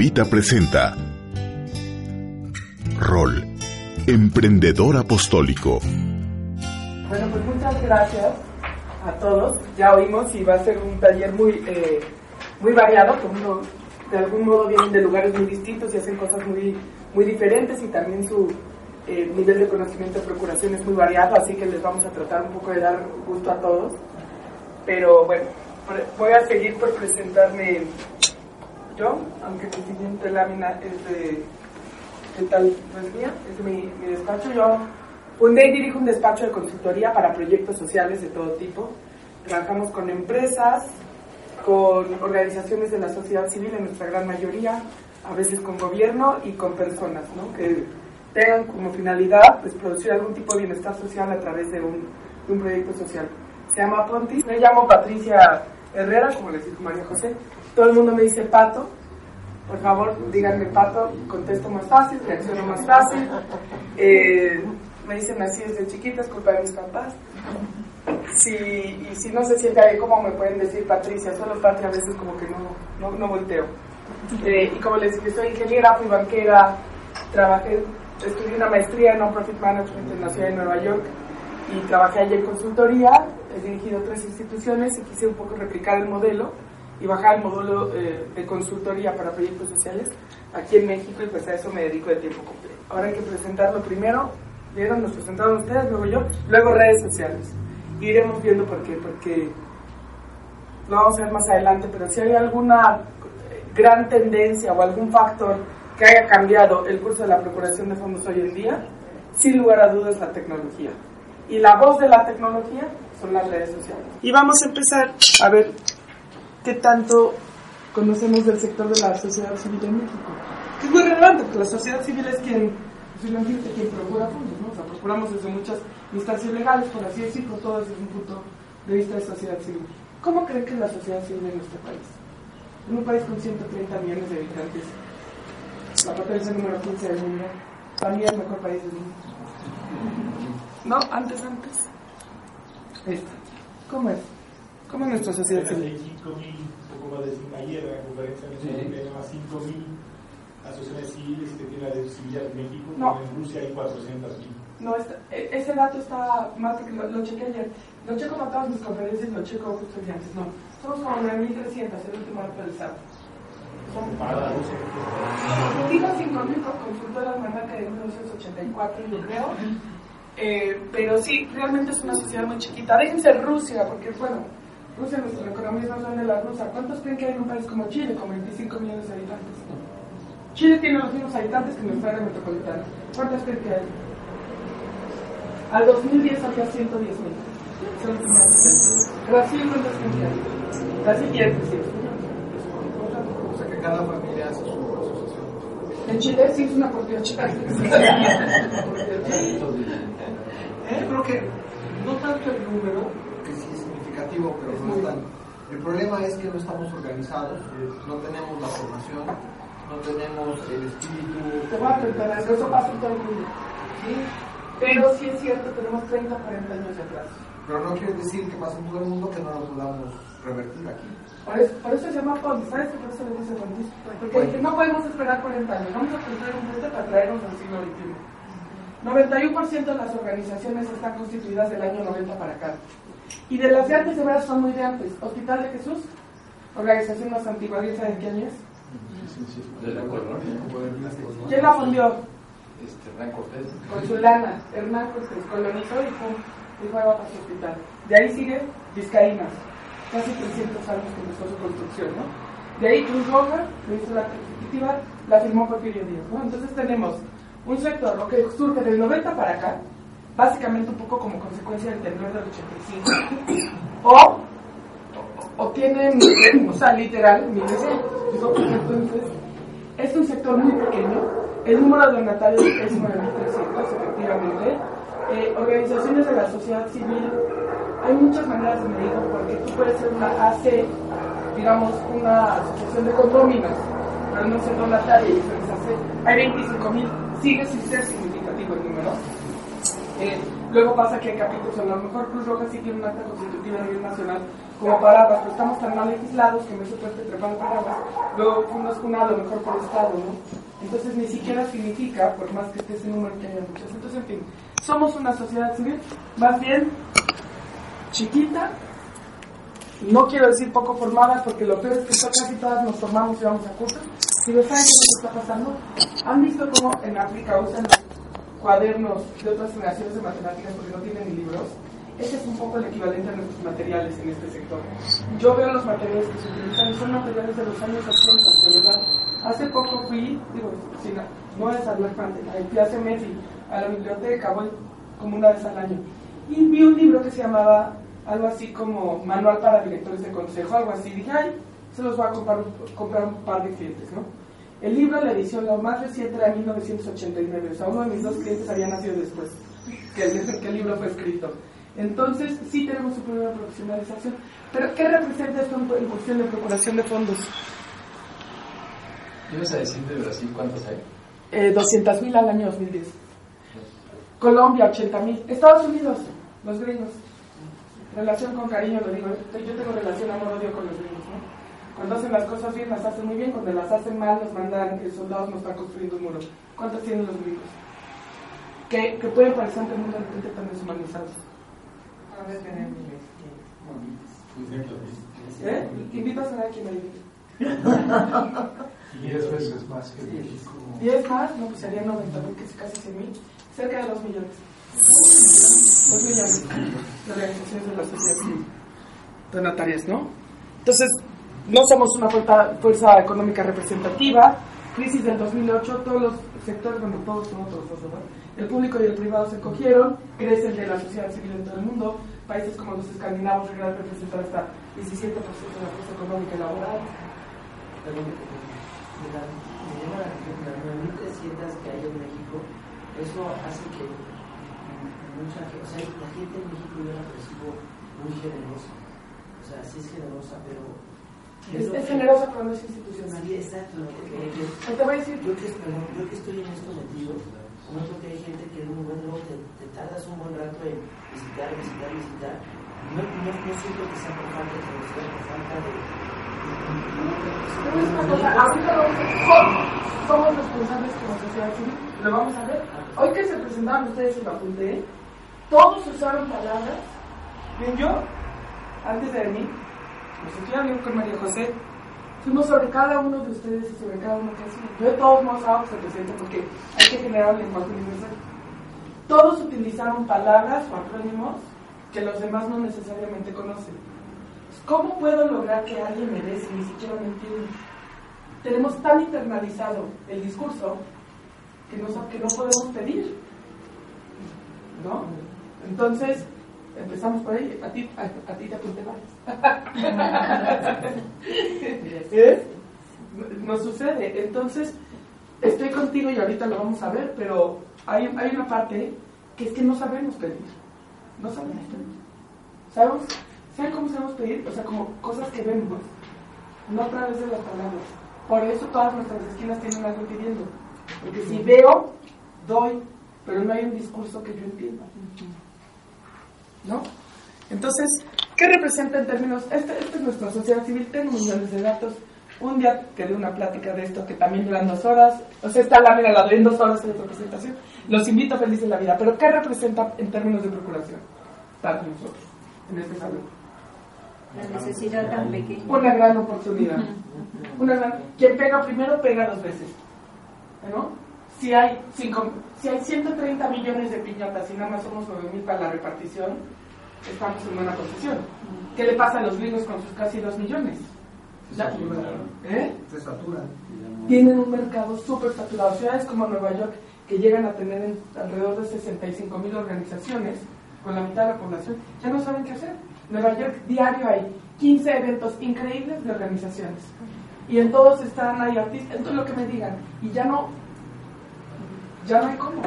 Jovita presenta Rol, Emprendedor Apostólico. Bueno, pues muchas gracias a todos. Ya oímos y va a ser un taller muy, eh, muy variado, como de algún modo vienen de lugares muy distintos y hacen cosas muy, muy diferentes y también su eh, nivel de conocimiento de procuración es muy variado, así que les vamos a tratar un poco de dar gusto a todos. Pero bueno, voy a seguir por presentarme yo, aunque mi siguiente lámina es de, ¿qué tal? No es mía, es mi, mi despacho. Yo fundé y dirijo un despacho de consultoría para proyectos sociales de todo tipo. Trabajamos con empresas, con organizaciones de la sociedad civil en nuestra gran mayoría, a veces con gobierno y con personas, ¿no? Que tengan como finalidad pues, producir algún tipo de bienestar social a través de un, de proyecto social. Se llama Pontis. Me llamo Patricia Herrera, como les dijo María José. Todo el mundo me dice Pato. Por favor, díganme Pato, contesto más fácil, reacciono más fácil. Eh, me dicen así desde chiquita, es culpa de mis papás. Si, y si no se siente ahí, ¿cómo me pueden decir Patricia? Solo Patria a veces como que no, no, no volteo. Eh, y como les dije, soy ingeniera, fui banquera, trabajé, estudié una maestría en Non-Profit Management en la ciudad de Nueva York y trabajé allí en consultoría, he dirigido tres instituciones y quise un poco replicar el modelo y bajar el módulo eh, de consultoría para proyectos sociales aquí en México y pues a eso me dedico de tiempo completo. Ahora hay que presentarlo primero, vieron, nos presentaron ustedes, luego yo, luego redes sociales. iremos viendo por qué, porque lo vamos a ver más adelante, pero si hay alguna gran tendencia o algún factor que haya cambiado el curso de la procuración de fondos hoy en día, sin lugar a dudas la tecnología. Y la voz de la tecnología son las redes sociales. Y vamos a empezar a ver qué tanto conocemos del sector de la sociedad civil en México. Que es muy relevante, porque la sociedad civil es quien, finalmente, quien procura fondos, ¿no? O sea, procuramos desde muchas instancias legales, por así decirlo, todo desde un punto de vista de sociedad civil. ¿Cómo creen que es la sociedad civil en nuestro país? En un país con 130 millones de habitantes, la potencia número 15 del mundo, también el mejor país del mundo. ¿No? Antes, antes. Esta. ¿Cómo es? ¿Cómo es nuestra sociedad civil? 5.000, un poco más de 5 ayer en la conferencia nacional más 5.000 asociaciones civiles que tiene la de civilidad en México, No. en Rusia hay 400.000. No, está- e- ese dato está más que lo, lo chequé ayer. Lo checo con todas mis conferencias, lo checo justo el antes. No, somos como 9.300, el último Para la Rusia. Digo 5.000 por consultora Almanaque de 1984, yo creo. Eh, pero sí, realmente es una sociedad muy chiquita. Déjense Rusia, porque bueno, Rusia, nuestra economía es más grande de la rusa. ¿Cuántos creen que hay en un país como Chile, con 25 millones de habitantes? Chile tiene los mismos habitantes que nuestra área metropolitana. ¿Cuántos creen que hay? Al 2010 había 110 mil. Son Brasil, ¿cuántos creen que hay? Tiene 300 millones. O sea que cada familia hace su asociación. En Chile sí es una por Yo creo que no tanto el número, sí significativo, pero no es. El problema es que no estamos organizados, no tenemos la formación, no tenemos el espíritu. Te voy a preguntar algo, eso pasa en todo el mundo. ¿sí? Pero sí es cierto, tenemos 30, 40 años de atrás. Pero no quiere decir que pasa en todo el mundo que no lo podamos revertir aquí. Por eso, por eso se llama PONDI, ¿sabes por eso le dice PONDI? Porque Bueno. no podemos esperar 40 años, vamos a construir un puente para traernos al siglo XXI. 91% de las organizaciones están constituidas del año 90 para acá. Y de las de antes, de verdad, son muy de antes. Hospital de Jesús, organización más antigua, ¿bien saben qué año es? De la colonia, ¿Quién la fundió? este, Hernán Cortés. con su lana, Hernán Cortés colonizó y pum, dijo va para su hospital. De ahí sigue Vizcaínas, casi 300 años que empezó su construcción, ¿no? De ahí Cruz Roja, que hizo la ejecutiva, la firmó Porfirio Díaz, ¿no? Entonces tenemos un sector lo que surge del 90 para acá, básicamente un poco como consecuencia del temblor del 85, o, o, o tienen, o sea, literal, miles entonces es un sector muy pequeño. El número de donatarios es 9.300, efectivamente. Eh, organizaciones de la sociedad civil, hay muchas maneras de medirlo, porque tú puedes ser una AC, digamos, una asociación de condóminos, pero no ser donataria y ser AC. Hay 25.000, sigue sin ser significativo el número. Eh, Luego pasa que hay capítulos, a lo mejor Cruz Roja sí tiene un acta constitutiva a nivel nacional como paraguas, pero estamos tan mal legislados que en vez de puesto trepar paraguas, luego fuimos cuna a mejor por Estado, ¿no? Entonces ni siquiera significa, por más que esté ese número, que haya muchas. Entonces, en fin, somos una sociedad civil, más bien chiquita, no quiero decir poco formada, porque lo peor es que casi todas nos formamos y vamos a cursos. Si lo saben qué está pasando, han visto cómo en África usan los cuadernos de otras generaciones de matemáticas porque no tienen ni libros. Ese es un poco el equivalente a nuestros materiales en este sector. Yo veo los materiales que se utilizan y son materiales de los años 80, de verdad. Hace poco fui, digo, no es hablar fui hace Messi a la biblioteca, voy como una vez al año. Y vi un libro que se llamaba algo así como manual para directores de consejo, algo así. Dije, ay, se los voy a comprar, comprar un par de clientes, ¿no? El libro, la edición, lo más reciente era de 1989, o sea, uno de mis dos clientes había nacido después que el, que el libro fue escrito. Entonces, sí tenemos su primera profesionalización. Pero, ¿qué representa esto en cuestión de procuración de fondos? ¿Ibas a decir de Brasil cuántos hay? Eh, 200.000 al año 2010. Colombia, 80.000. Estados Unidos, los gringos. Relación con cariño, lo digo. Yo tengo relación amor-odio con los gringos. Cuando hacen las cosas bien, las hacen muy bien. Cuando las hacen mal, nos mandan que soldados nos están construyendo un muro. ¿Cuántos tienen los gringos? Que, que pueden parecer ante el mundo de repente tan deshumanizados. A ver, tenemos. ¿Eh? Invito a a quien me invite. Diez veces más que México. ¿Diez más? No, pues serían 90 mil, que es casi 100 mil. Cerca de 2 millones. 2 millones de organizaciones de la sociedad civil. Donatarias, ¿no? Entonces, no somos una fuerza, económica representativa. Crisis del 2008, todos los sectores, bueno, todos, no todos, ¿verdad? El público y el privado se cogieron, crece el de la sociedad civil en todo el mundo. Países como los escandinavos a representar hasta 17% de la fuerza económica y laboral. Me las 9.300 que hay en México, eso hace que mucha gente, o sea, la gente en México yo la percibo muy generosa. O sea, sí es generosa, pero es, es generosa pero no es institucional. Sí, exacto. Porque yo, te voy a decir. Yo que, perdón, yo que estoy en estos metido, noto que hay gente que buen luego te, te, tardas un buen rato en visitar, visitar, visitar. No, no, no siento que sea por falta de tradición, por falta de. somos responsables como sociedad civil, lo vamos a ver. Hoy que se presentaron ustedes en la apunté, todos usaron palabras. Bien, yo, antes de venir, estoy hablando con María José, fuimos sobre cada uno de ustedes y sobre cada uno que hacen. Yo de todos modos hago se presente porque hay que generar un lenguaje universal. Todos utilizaron palabras o acrónimos que los demás no necesariamente conocen. ¿Cómo puedo lograr que alguien me dé si ni siquiera me entiende? Tenemos tan internalizado el discurso que no, que no podemos pedir. ¿No? Entonces, empezamos por ahí. A ti, a, a ti te apunté ¿Eh? No sucede. Entonces, estoy contigo y ahorita lo vamos a ver, pero hay, hay una parte que es que no sabemos pedir. No sabemos pedir. ¿Sabemos? ¿Saben cómo sabemos pedir? O sea, como cosas que vemos, no a través de las palabras. Por eso todas nuestras esquinas tienen algo pidiendo. Porque si veo, doy, pero no hay un discurso que yo entienda. ¿No? Entonces, ¿qué representa en términos? Esta este es nuestra sociedad civil, tengo millones de datos. Un día que di una plática de esto que también duran dos horas, o sea, está la mira, la doy en dos horas de presentación. Los invito a felices la vida. Pero, ¿qué representa en términos de procuración para nosotros en este salón? La necesidad tan pequeña. Una gran oportunidad. Una gran, quien pega primero, pega dos veces. ¿No? Si hay, cinco, si hay 130 millones de piñatas y nada más somos 9 mil para la repartición, estamos en buena posición. ¿Qué le pasa a los gringos con sus casi 2 millones? Ya, ¿Eh? Se saturan. Tienen un mercado súper saturado. Ciudades como Nueva York, que llegan a tener en, alrededor de 65 mil organizaciones, con la mitad de la población, ya no saben qué hacer. Nueva York, diario hay 15 eventos increíbles de organizaciones. Y en todos están, hay artistas, en todo lo que me digan. Y ya no, ya no hay cómo.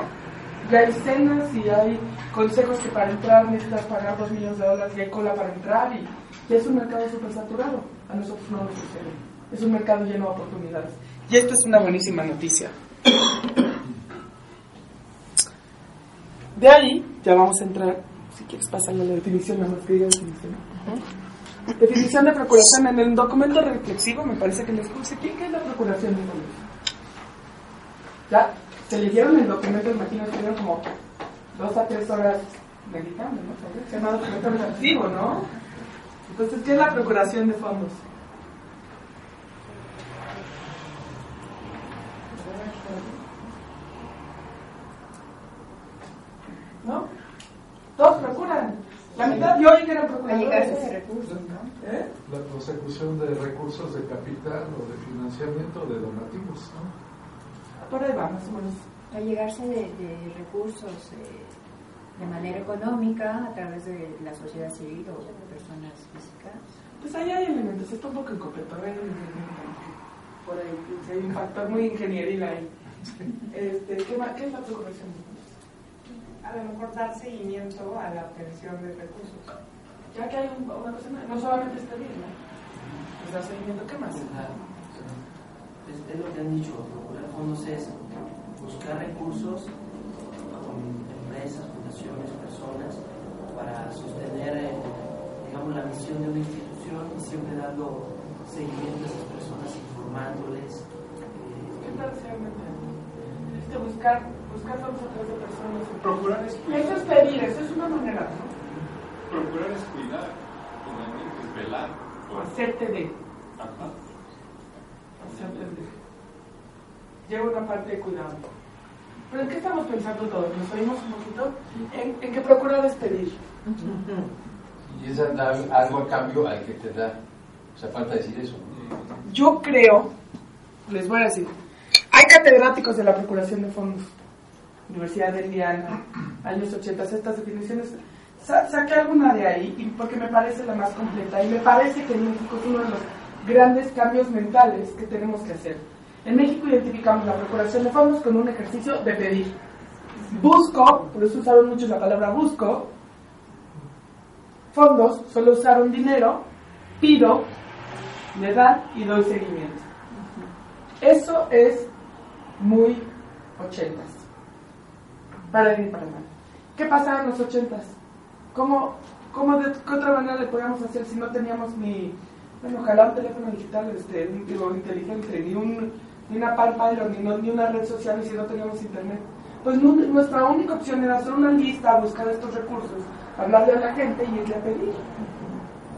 Ya hay cenas y hay consejos que para entrar necesitas pagar 2 millones de dólares y hay cola para entrar. Y ya es un mercado súper saturado. A nosotros no nos sucede. Es un mercado lleno de oportunidades. Y esto es una buenísima noticia. De ahí ya vamos a entrar, si quieres pasarle a la definición, nada más que diga definición. Ujú. Definición de procuración en el documento reflexivo, me parece que les puse ¿qué es la procuración de? Ya, se leyeron el documento, imagino que estuvieron como dos a tres horas meditando, ¿no? Se llama documento reflexivo, ¿no? Entonces, ¿qué es la procuración de fondos? ¿No? Todos procuran. La mitad yo oí que de procuradores. recursos, ¿no? ¿Eh? La consecución de recursos de capital o de financiamiento de donativos, ¿no? Por ahí va, más o menos. Allegarse de, de recursos eh, de manera económica a través de la sociedad civil o de personas físicas. Pues ahí hay elementos, está un poco incompleto. ver, Por ahí, pues, hay un factor muy ingenieril ahí. Este, ¿qué, más- ¿Qué es la procuración? a lo mejor dar seguimiento a la obtención de recursos. Ya que hay un- una cosa, más, no solamente está bien, ¿no? Pues dar seguimiento, ¿qué más? Es, es lo que han dicho, procurar fondos es buscar recursos con empresas, fundaciones, personas para sostener, eh, digamos, la misión de una institución y siempre dando seguimiento a esas personas, informándoles. ¿Qué eh, tal realmente? Este, buscar, buscar fondos a través de personas. Procurar es Eso cuidar. es pedir, eso es una manera, ¿no? Procurar es cuidar. Finalmente es velar. por- Hacerte de. Ajá. Hacerte de. Lleva una parte de cuidado. ¿Pero en qué estamos pensando todos? ¿Nos oímos un poquito? En, en que procurar es pedir. Y es dar algo a cambio al que te da. O sea, falta decir eso. Yo creo, les voy a decir, hay catedráticos de la Procuración de Fondos, Universidad de Indiana, años 80, estas definiciones. Sa- saqué alguna de ahí y porque me parece la más completa y me parece que en México es uno de los grandes cambios mentales que tenemos que hacer. En México identificamos la Procuración de Fondos con un ejercicio de pedir. Busco, por eso usaron mucho la palabra busco, fondos, solo usaron dinero, pido, le dan y doy seguimiento. Eso es muy ochentas. Para bien para mal. ¿Qué pasaba en los ochentas? ¿Cómo, cómo de qué otra manera le podíamos hacer si no teníamos ni, bueno, ojalá un teléfono digital este, digo, inteligente, ni, un, ni una Palm Pilot, ni, no- ni una red social, y si no teníamos internet? Pues nu- nuestra única opción era hacer una lista, buscar estos recursos, hablarle a la gente y irle a pedir.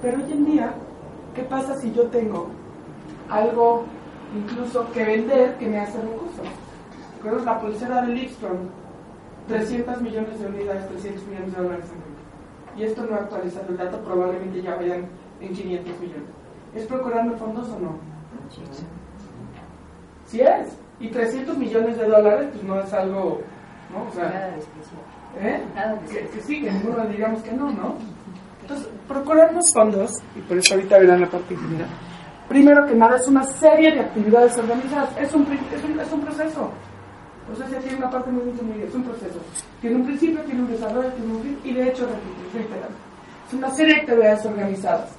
Pero hoy en día, ¿qué pasa si yo tengo algo incluso que vender que me hace recursos? ¿Recuerdas la pulsera de Livestrong? 300 millones de unidades, 300 millones de dólares en. Y esto no actualizando el dato, probablemente ya vayan en 500 millones. ¿Es procurando fondos o no? Sí es. Y 300 millones de dólares, pues no es algo, ¿no? O sea, Nada de especial. ¿Eh? Nada de Que, especial. que sí, que ninguno digamos que no, ¿no? Entonces, procurar los fondos, y por eso ahorita verán la parte ingeniera, primero que nada es una serie de actividades organizadas, es un, es un, es un proceso. O sea, tiene una parte muy ingeniería, es un proceso. Tiene un principio, tiene un desarrollo, tiene un fin, y de hecho, repito, reiterar, es una serie de actividades organizadas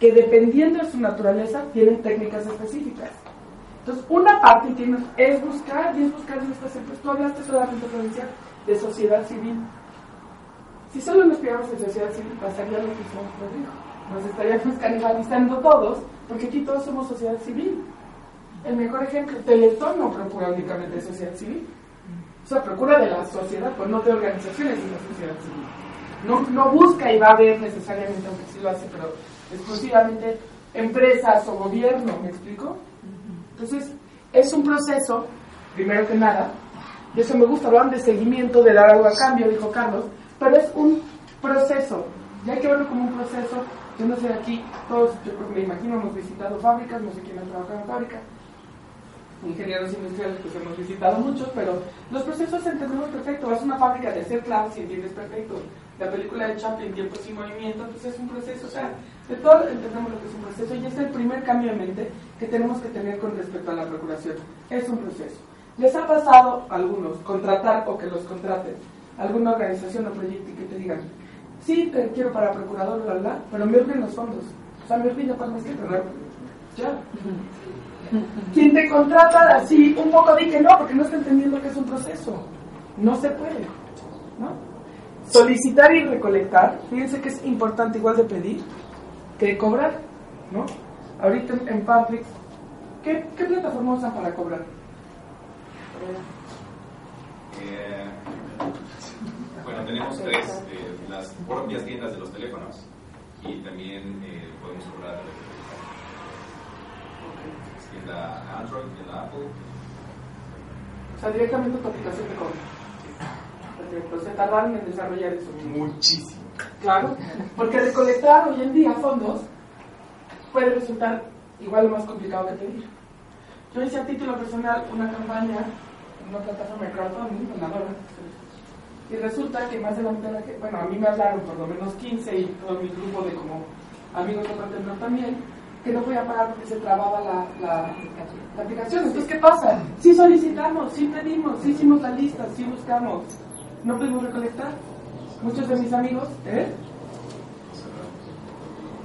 que dependiendo de su naturaleza tienen técnicas específicas. Entonces, una parte tiene, es buscar, y es buscar en estas empresas. Tú hablaste solamente, Provincia, de sociedad civil. Si solo nos pidamos en sociedad civil, pasaría lo que hicimos Rodrigo. Nos estaríamos canibalizando todos, porque aquí todos somos sociedad civil. El mejor ejemplo, Teletón no procura únicamente de sociedad civil. O sea, procura de la sociedad, pues no de organizaciones de la sociedad civil. No, no busca y va a ver necesariamente, aunque sí lo hace, pero exclusivamente empresas o gobierno, ¿me explico? Entonces, es un proceso, primero que nada, y eso me gusta, hablan de seguimiento, de dar algo a cambio, dijo Carlos, pero es un proceso, y hay que verlo como un proceso. Yo no sé, aquí todos, yo creo que me imagino, hemos visitado fábricas, no sé quién ha trabajado en fábrica, ingenieros industriales, pues hemos visitado muchos, pero los procesos entendemos perfecto. Vas a una fábrica de hacer clouds y entiendes perfecto. La película de Chaplin, Tiempos y Movimiento, pues es un proceso. O sea, de todo entendemos lo que es un proceso y es el primer cambio de mente que tenemos que tener con respecto a la procuración. Es un proceso. ¿Les ha pasado a algunos contratar o que los contraten alguna organización o proyecto y que te digan, sí, te quiero para procurador, bla, bla, pero me urgen los fondos? O sea, me urgen ya para más que. Ya. Quien te contrata así, un poco di que no, porque no está entendiendo que es un proceso. No se puede. ¿no? solicitar y recolectar, fíjense que es importante igual de pedir que cobrar, ¿no? Ahorita en, Publix, ¿qué, ¿qué plataforma usan para cobrar? Eh, bueno, tenemos tres, eh, las propias tiendas de los teléfonos y también eh, podemos cobrar tienda Android, tienda Apple. O sea, directamente tu aplicación de cobro. Perfecto, se tardaron en desarrollar eso. Muchísimo. Claro, porque recolectar hoy en día fondos puede resultar igual o más complicado que pedir. Yo hice a título personal una campaña en una plataforma de crowdfunding, ganadora, y resulta que más de la mitad de la gente, bueno, a mí me hablaron por lo menos 15 y todo mi grupo de como amigos de Patreon también, que no podía pagar porque se trababa la, la, la aplicación. Entonces, ¿qué pasa? Sí solicitamos, sí pedimos, sí hicimos la lista, sí buscamos, no pudimos recolectar. Muchos de mis amigos, ¿eh?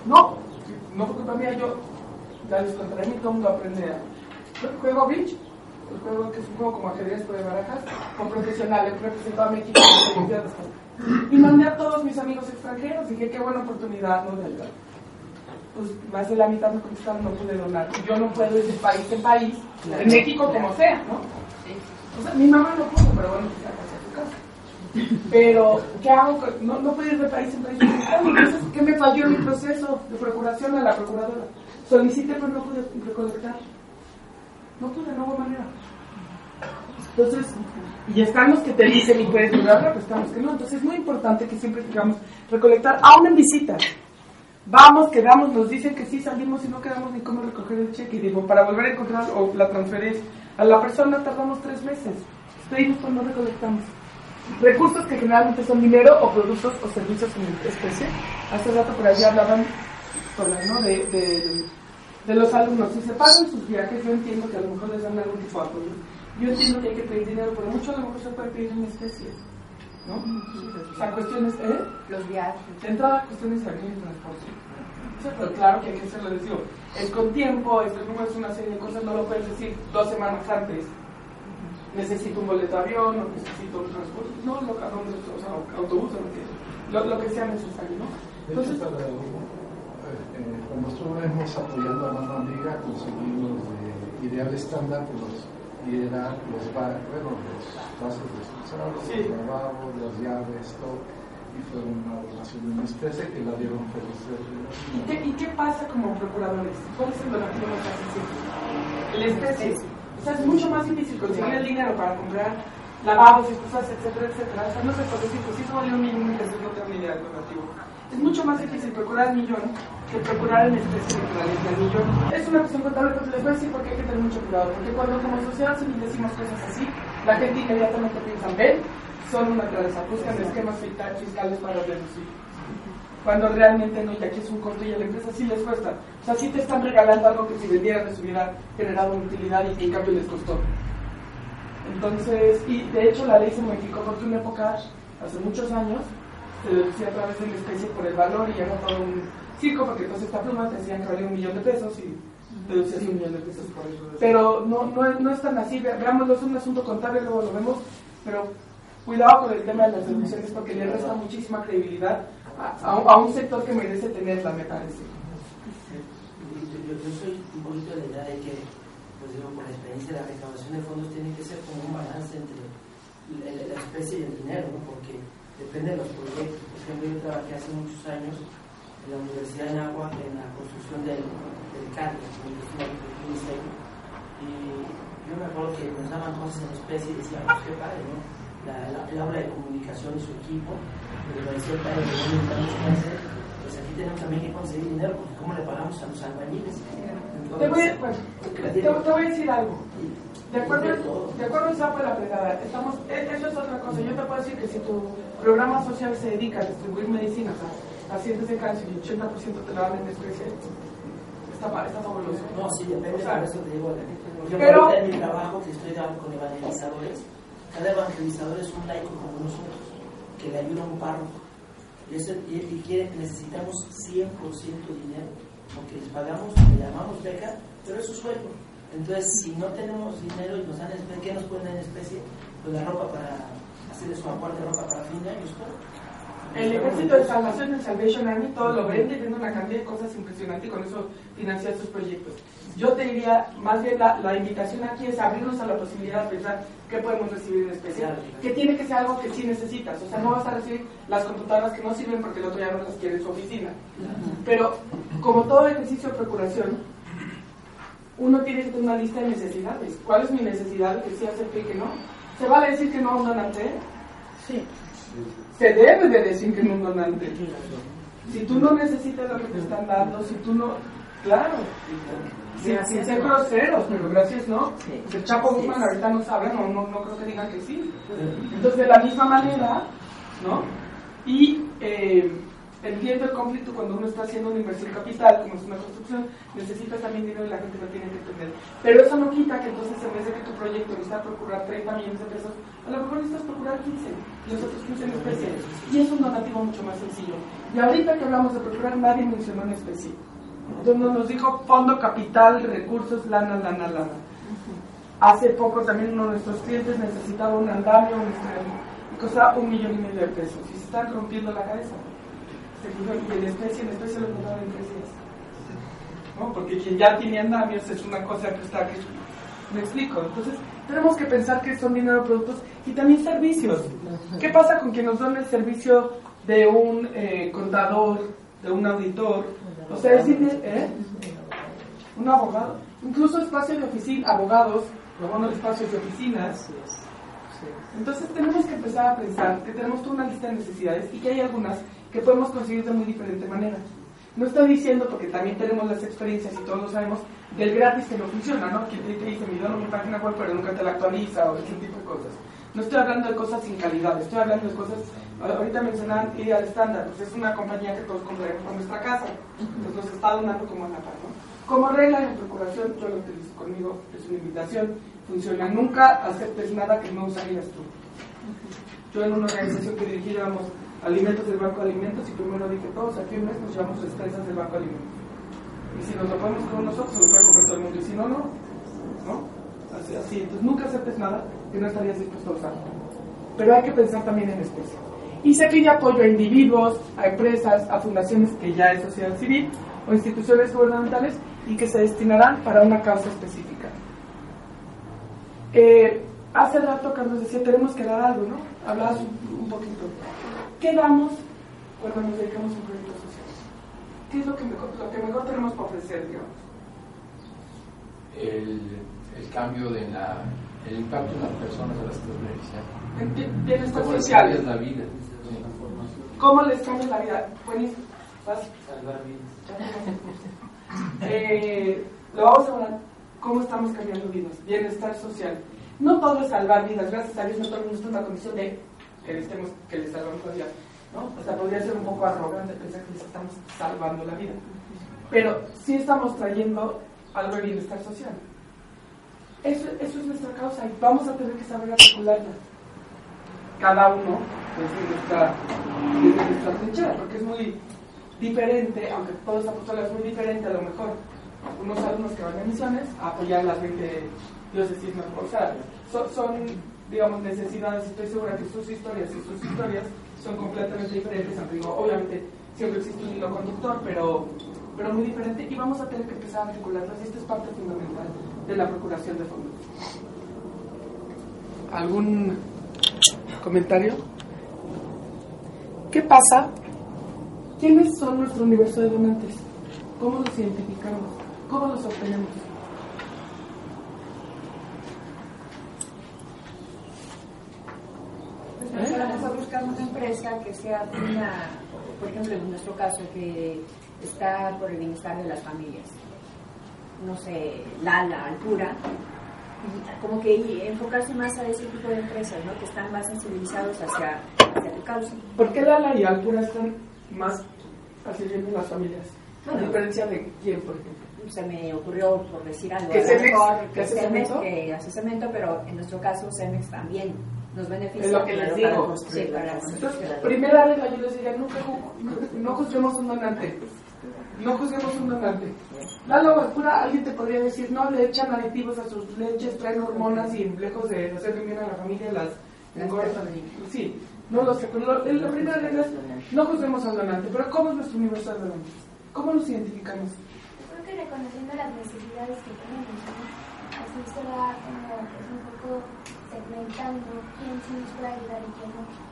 No, no fue culpa mía, yo ya les contaré, mi todo el mundo aprende a... Juego Beach, el juego que es un juego como ajedrez de barajas, con profesionales, representó a México en las Olimpiadas. Y mandé a todos mis amigos extranjeros, dije, qué buena oportunidad, ¿no? De. Pues más de la mitad me contestaron, no pude donar. Yo no puedo ir de país en país, en México como sea, ¿no? O sea, mi mamá no pudo, pero bueno, pues ya pasó a su casa. Pero, ¿qué hago? No, no puedo ir de país en país. Entonces, ¿qué me falló mi proceso de procuración a la procuradora? Solicité, pero no pude recolectar. No pude, no hubo manera. Entonces, y están los que te dicen y puedes durarla, pues están los que no. Entonces es muy importante que siempre digamos recolectar, aún en visitas. Vamos, quedamos, nos dicen que sí, salimos y no quedamos ni cómo recoger el cheque. Y digo, para volver a encontrar o la transferencia a la persona tardamos tres meses. Pedimos cuando recolectamos. Recursos que generalmente son dinero o productos o servicios en especie. Hace rato por allí hablaban sobre, ¿no? de, de, de los alumnos. Si se pagan sus viajes, yo entiendo que a lo mejor les dan algún tipo de apoyo. Yo entiendo que hay que pedir dinero, pero mucho a lo mejor se puede pedir en especie. ¿no? O sea, cuestiones, ¿eh? Los viajes. De entrada, cuestiones de avión y transporte. Pero claro que hay que hacerlo, les digo, es con tiempo, es no es una serie de cosas, no lo puedes decir dos semanas antes. Necesito un boleto de avión, o necesito un transporte, no, lo, a dónde, o sea, autobús, lo que, lo, lo que sea necesario, ¿no? De hecho, Entonces, para, eh, eh, cuando estuvimos apoyando a Mano Amiga, conseguimos de Ideal Estándar los, y era los, ba- bueno, los vasos de expulsados, Sí. los lavabos, las llaves, todo. Y fue una donación en especie que la dieron felices. ¿y qué, ¿y qué pasa como procuradores? ¿Cuál es el donativo más fácil? La especie. O sea, es mucho más difícil conseguir el dinero para comprar lavados, excusas, etcétera, etcétera. O sea, no se puede decir, pues si eso vale un millón de pesos, no tengo ni idea del donativo. Es mucho más difícil procurar el millón que procurar en especie el equivalente al millón. Es una cuestión contable, pero les voy a decir por qué hay que tener mucho cuidado. Porque cuando como sociedad civil decimos cosas así, la gente inmediatamente piensa, ven, son una cabeza, buscan esquemas fiscal- fiscales para reducir cuando realmente no, y aquí es un costo y a la empresa sí les cuesta. O sea, sí te están regalando algo que si vendieran les hubiera generado una utilidad y que en cambio les costó. Entonces, y de hecho la ley se modificó porque una época, hace muchos años, se deducía a través de la especie por el valor y era todo un circo porque entonces esta pluma te decían que valía un millón de pesos y deducías un millón de pesos por eso. Pero no, no, es- no es tan así, ve- veámoslo, es un asunto contable, luego lo vemos, pero cuidado con el tema de las deducciones porque le resta muchísima credibilidad a, a un- sector que merece tenerla, me parece. Yo, yo- yo soy un poquito de la idea de que, pues digo, por la experiencia, la recaudación de fondos tiene que ser como un balance entre la, la- especie y el dinero, ¿no? porque depende de los proyectos. Por ejemplo, yo trabajé hace muchos años en la Universidad de Agua en la construcción del, del ministerio, y yo me acuerdo que nos daban cosas en especie y decían, pues qué padre, ¿no? La, la- el aula de comunicación y su equipo, pero me decía padre de "Bueno, tantos meses, pues aquí tenemos también que conseguir dinero, porque ¿cómo le pagamos a los albañiles? Te voy, a- bueno, te, te voy a decir algo. De acuerdo, de acuerdo al sapo de la fregada, estamos, e- eso es otra cosa. Yo te puedo decir que si tu programa social se dedica a distribuir medicinas a pacientes de cáncer y 80% te lo dan en especie, está, está fabuloso. No, sí, depende, O sea, por eso te digo, ejemplo, pero- en mi trabajo que estoy con evangelizadores, cada evangelizador es un laico como nosotros, que le ayuda a un párroco. Y, eso, y, quiere, necesitamos 100% dinero, porque les pagamos, le llamamos beca, pero es su sueldo. Entonces, si no tenemos dinero y nos dan especie, ¿qué nos dar en especie? Pues la ropa para hacerle su aporte de ropa para fin de año, ¿no? El ejército de salvación, el Salvation Army, todo lo vende y vende una cantidad de cosas impresionantes y con eso financia sus proyectos. Yo te diría, más bien la, la invitación aquí es abrirnos a la posibilidad de pensar qué podemos recibir en especial. Que tiene que ser algo que sí necesitas. O sea, no vas a recibir las computadoras que no sirven porque el otro ya no las quiere en su oficina. Pero, como todo ejercicio de procuración, uno tiene que tener una lista de necesidades. ¿Cuál es mi necesidad? Que sí acepte y que no. ¿Se vale decir que no a un donante? Sí. Se debe de decir que no a un donante. Si tú no necesitas lo que te están dando, si tú no... Claro. Sin, sin ser groseros, pero gracias no. El Chapo Guzmán ahorita no sabe, no, no, no creo que digan que sí. Entonces, de la misma manera, ¿no? Y eh, entiendo el conflicto cuando uno está haciendo una inversión capital, como es una construcción, necesitas también dinero y la gente lo tiene que entender. Pero eso no quita que entonces en vez de que tu proyecto necesita procurar 30 millones de pesos, a lo mejor necesitas procurar 15 y los otros 15 en especie. Y es un donativo mucho más sencillo. Y ahorita que hablamos de procurar, nadie mencionó en especie. Entonces nos dijo fondo capital, recursos, lana, lana, lana. Hace poco también uno de nuestros clientes necesitaba un andamio, un y costaba un millón y medio de pesos. Y se están rompiendo la cabeza. Y en especie, en especie lo encontraron en tres días. ¿No? Porque quien ya tiene andamios es una cosa que está que me explico. Entonces, tenemos que pensar que son dinero productos y también servicios. ¿Qué pasa con quien nos dan el servicio de un eh, contador, de un auditor? O sea, decirle, ¿eh? Un abogado. Incluso espacio de oficina, abogados, luego espacios de oficinas. Entonces tenemos que empezar a pensar que tenemos toda una lista de necesidades y que hay algunas que podemos conseguir de muy diferente manera. No estoy diciendo, porque también tenemos las experiencias y todos lo sabemos, del gratis que no funciona, ¿no? Que te dice, mi dono mi página web, pero nunca te la actualiza o ese tipo de cosas. No estoy hablando de cosas sin calidad, estoy hablando de cosas, ahorita mencionaban Ideal Standard, pues es una compañía que todos compraremos con nuestra casa, entonces nos está donando como una parte. ¿no? Como regla de procuración, yo lo utilizo conmigo, es una invitación, funciona. Nunca aceptes nada que no usarías tú. Yo en una organización que dirigíamos alimentos del Banco de Alimentos y primero dije, todos aquí un mes nos llevamos despensas del Banco de Alimentos. Y si nos lo podemos con nosotros, se lo puede comprar todo el mundo. Y si no, no. ¿No? Así, así. Entonces nunca aceptes nada que no estarías dispuesto a usar. Pero hay que pensar también en especie. Y se pide apoyo a individuos, a empresas, a fundaciones que ya es sociedad civil o instituciones gubernamentales y que se destinarán para una causa específica. Eh, hace rato Carlos decía, tenemos que dar algo, ¿no? Hablabas un, un poquito. ¿Qué damos cuando nos dedicamos a un proyecto social? ¿Qué es lo que mejor, lo que mejor tenemos para ofrecer, digamos? El, el cambio de la, el impacto en las personas a las que benefician. Bienestar ¿Cómo les social. cambias la vida? ¿Cómo les cambia la vida? Buenísimo. ¿Vas? Salvar vidas. Eh, lo vamos a hablar. ¿Cómo estamos cambiando vidas? Bienestar social. No todo es salvar vidas. Gracias a Dios no todo el mundo está en una condición de que les, estemos, que les salvamos la vida. ¿no? O sea, podría ser un poco arrogante pensar que les estamos salvando la vida. Pero sí estamos trayendo algo de bienestar social. Eso, eso es nuestra causa y vamos a tener que saber articularla. Cada uno desde nuestra, nuestra trinchera, porque es muy diferente, aunque todos apóstoles es muy diferente a lo mejor unos alumnos que van a misiones a apoyar a la gente mejor. O sea, son, son, digamos, necesidades, estoy segura que sus historias y sus historias son completamente diferentes, aunque obviamente siempre existe un hilo conductor, pero, pero muy diferente, y vamos a tener que empezar a articularlas, y esta es parte fundamental de la procuración de fondos. ¿Algún comentario? ¿Qué pasa? ¿Quiénes son nuestro universo de donantes? ¿Cómo los identificamos? ¿Cómo los obtenemos? Pues vamos a buscar una empresa que sea una, por ejemplo, en nuestro caso, que está por el bienestar de las familias. No sé, Lala, Altura. Y como que enfocarse más a ese tipo de empresas, ¿no? Que están más sensibilizados hacia, hacia tu causa. ¿Por qué Lala y Altura están más asistiendo a las familias? A diferencia de quién, por ejemplo. Se me ocurrió, por decir algo, ¿Que Cemex- mejor que Cemex, cemento? que hace cemento, pero en nuestro caso Cemex también nos beneficia. Es lo que les digo. para construir, Sí, para Entonces, construir. primera regla yo les diría, nunca ju- no juzguemos un donante. No juzguemos un donante. Lalo Altura, alguien te podría decir, no, le echan aditivos a sus leches, traen hormonas y lejos de hacerle bien a la familia las engordan. Sí, No lo sé, pero lo, la primera regla es no juzguemos al donante, pero ¿cómo es nuestro universo de donantes? ¿Cómo nos identificamos? Creo que reconociendo las necesidades que tenemos, así se va como pues, un poco segmentando quién sí nos puede ayudar y quién no.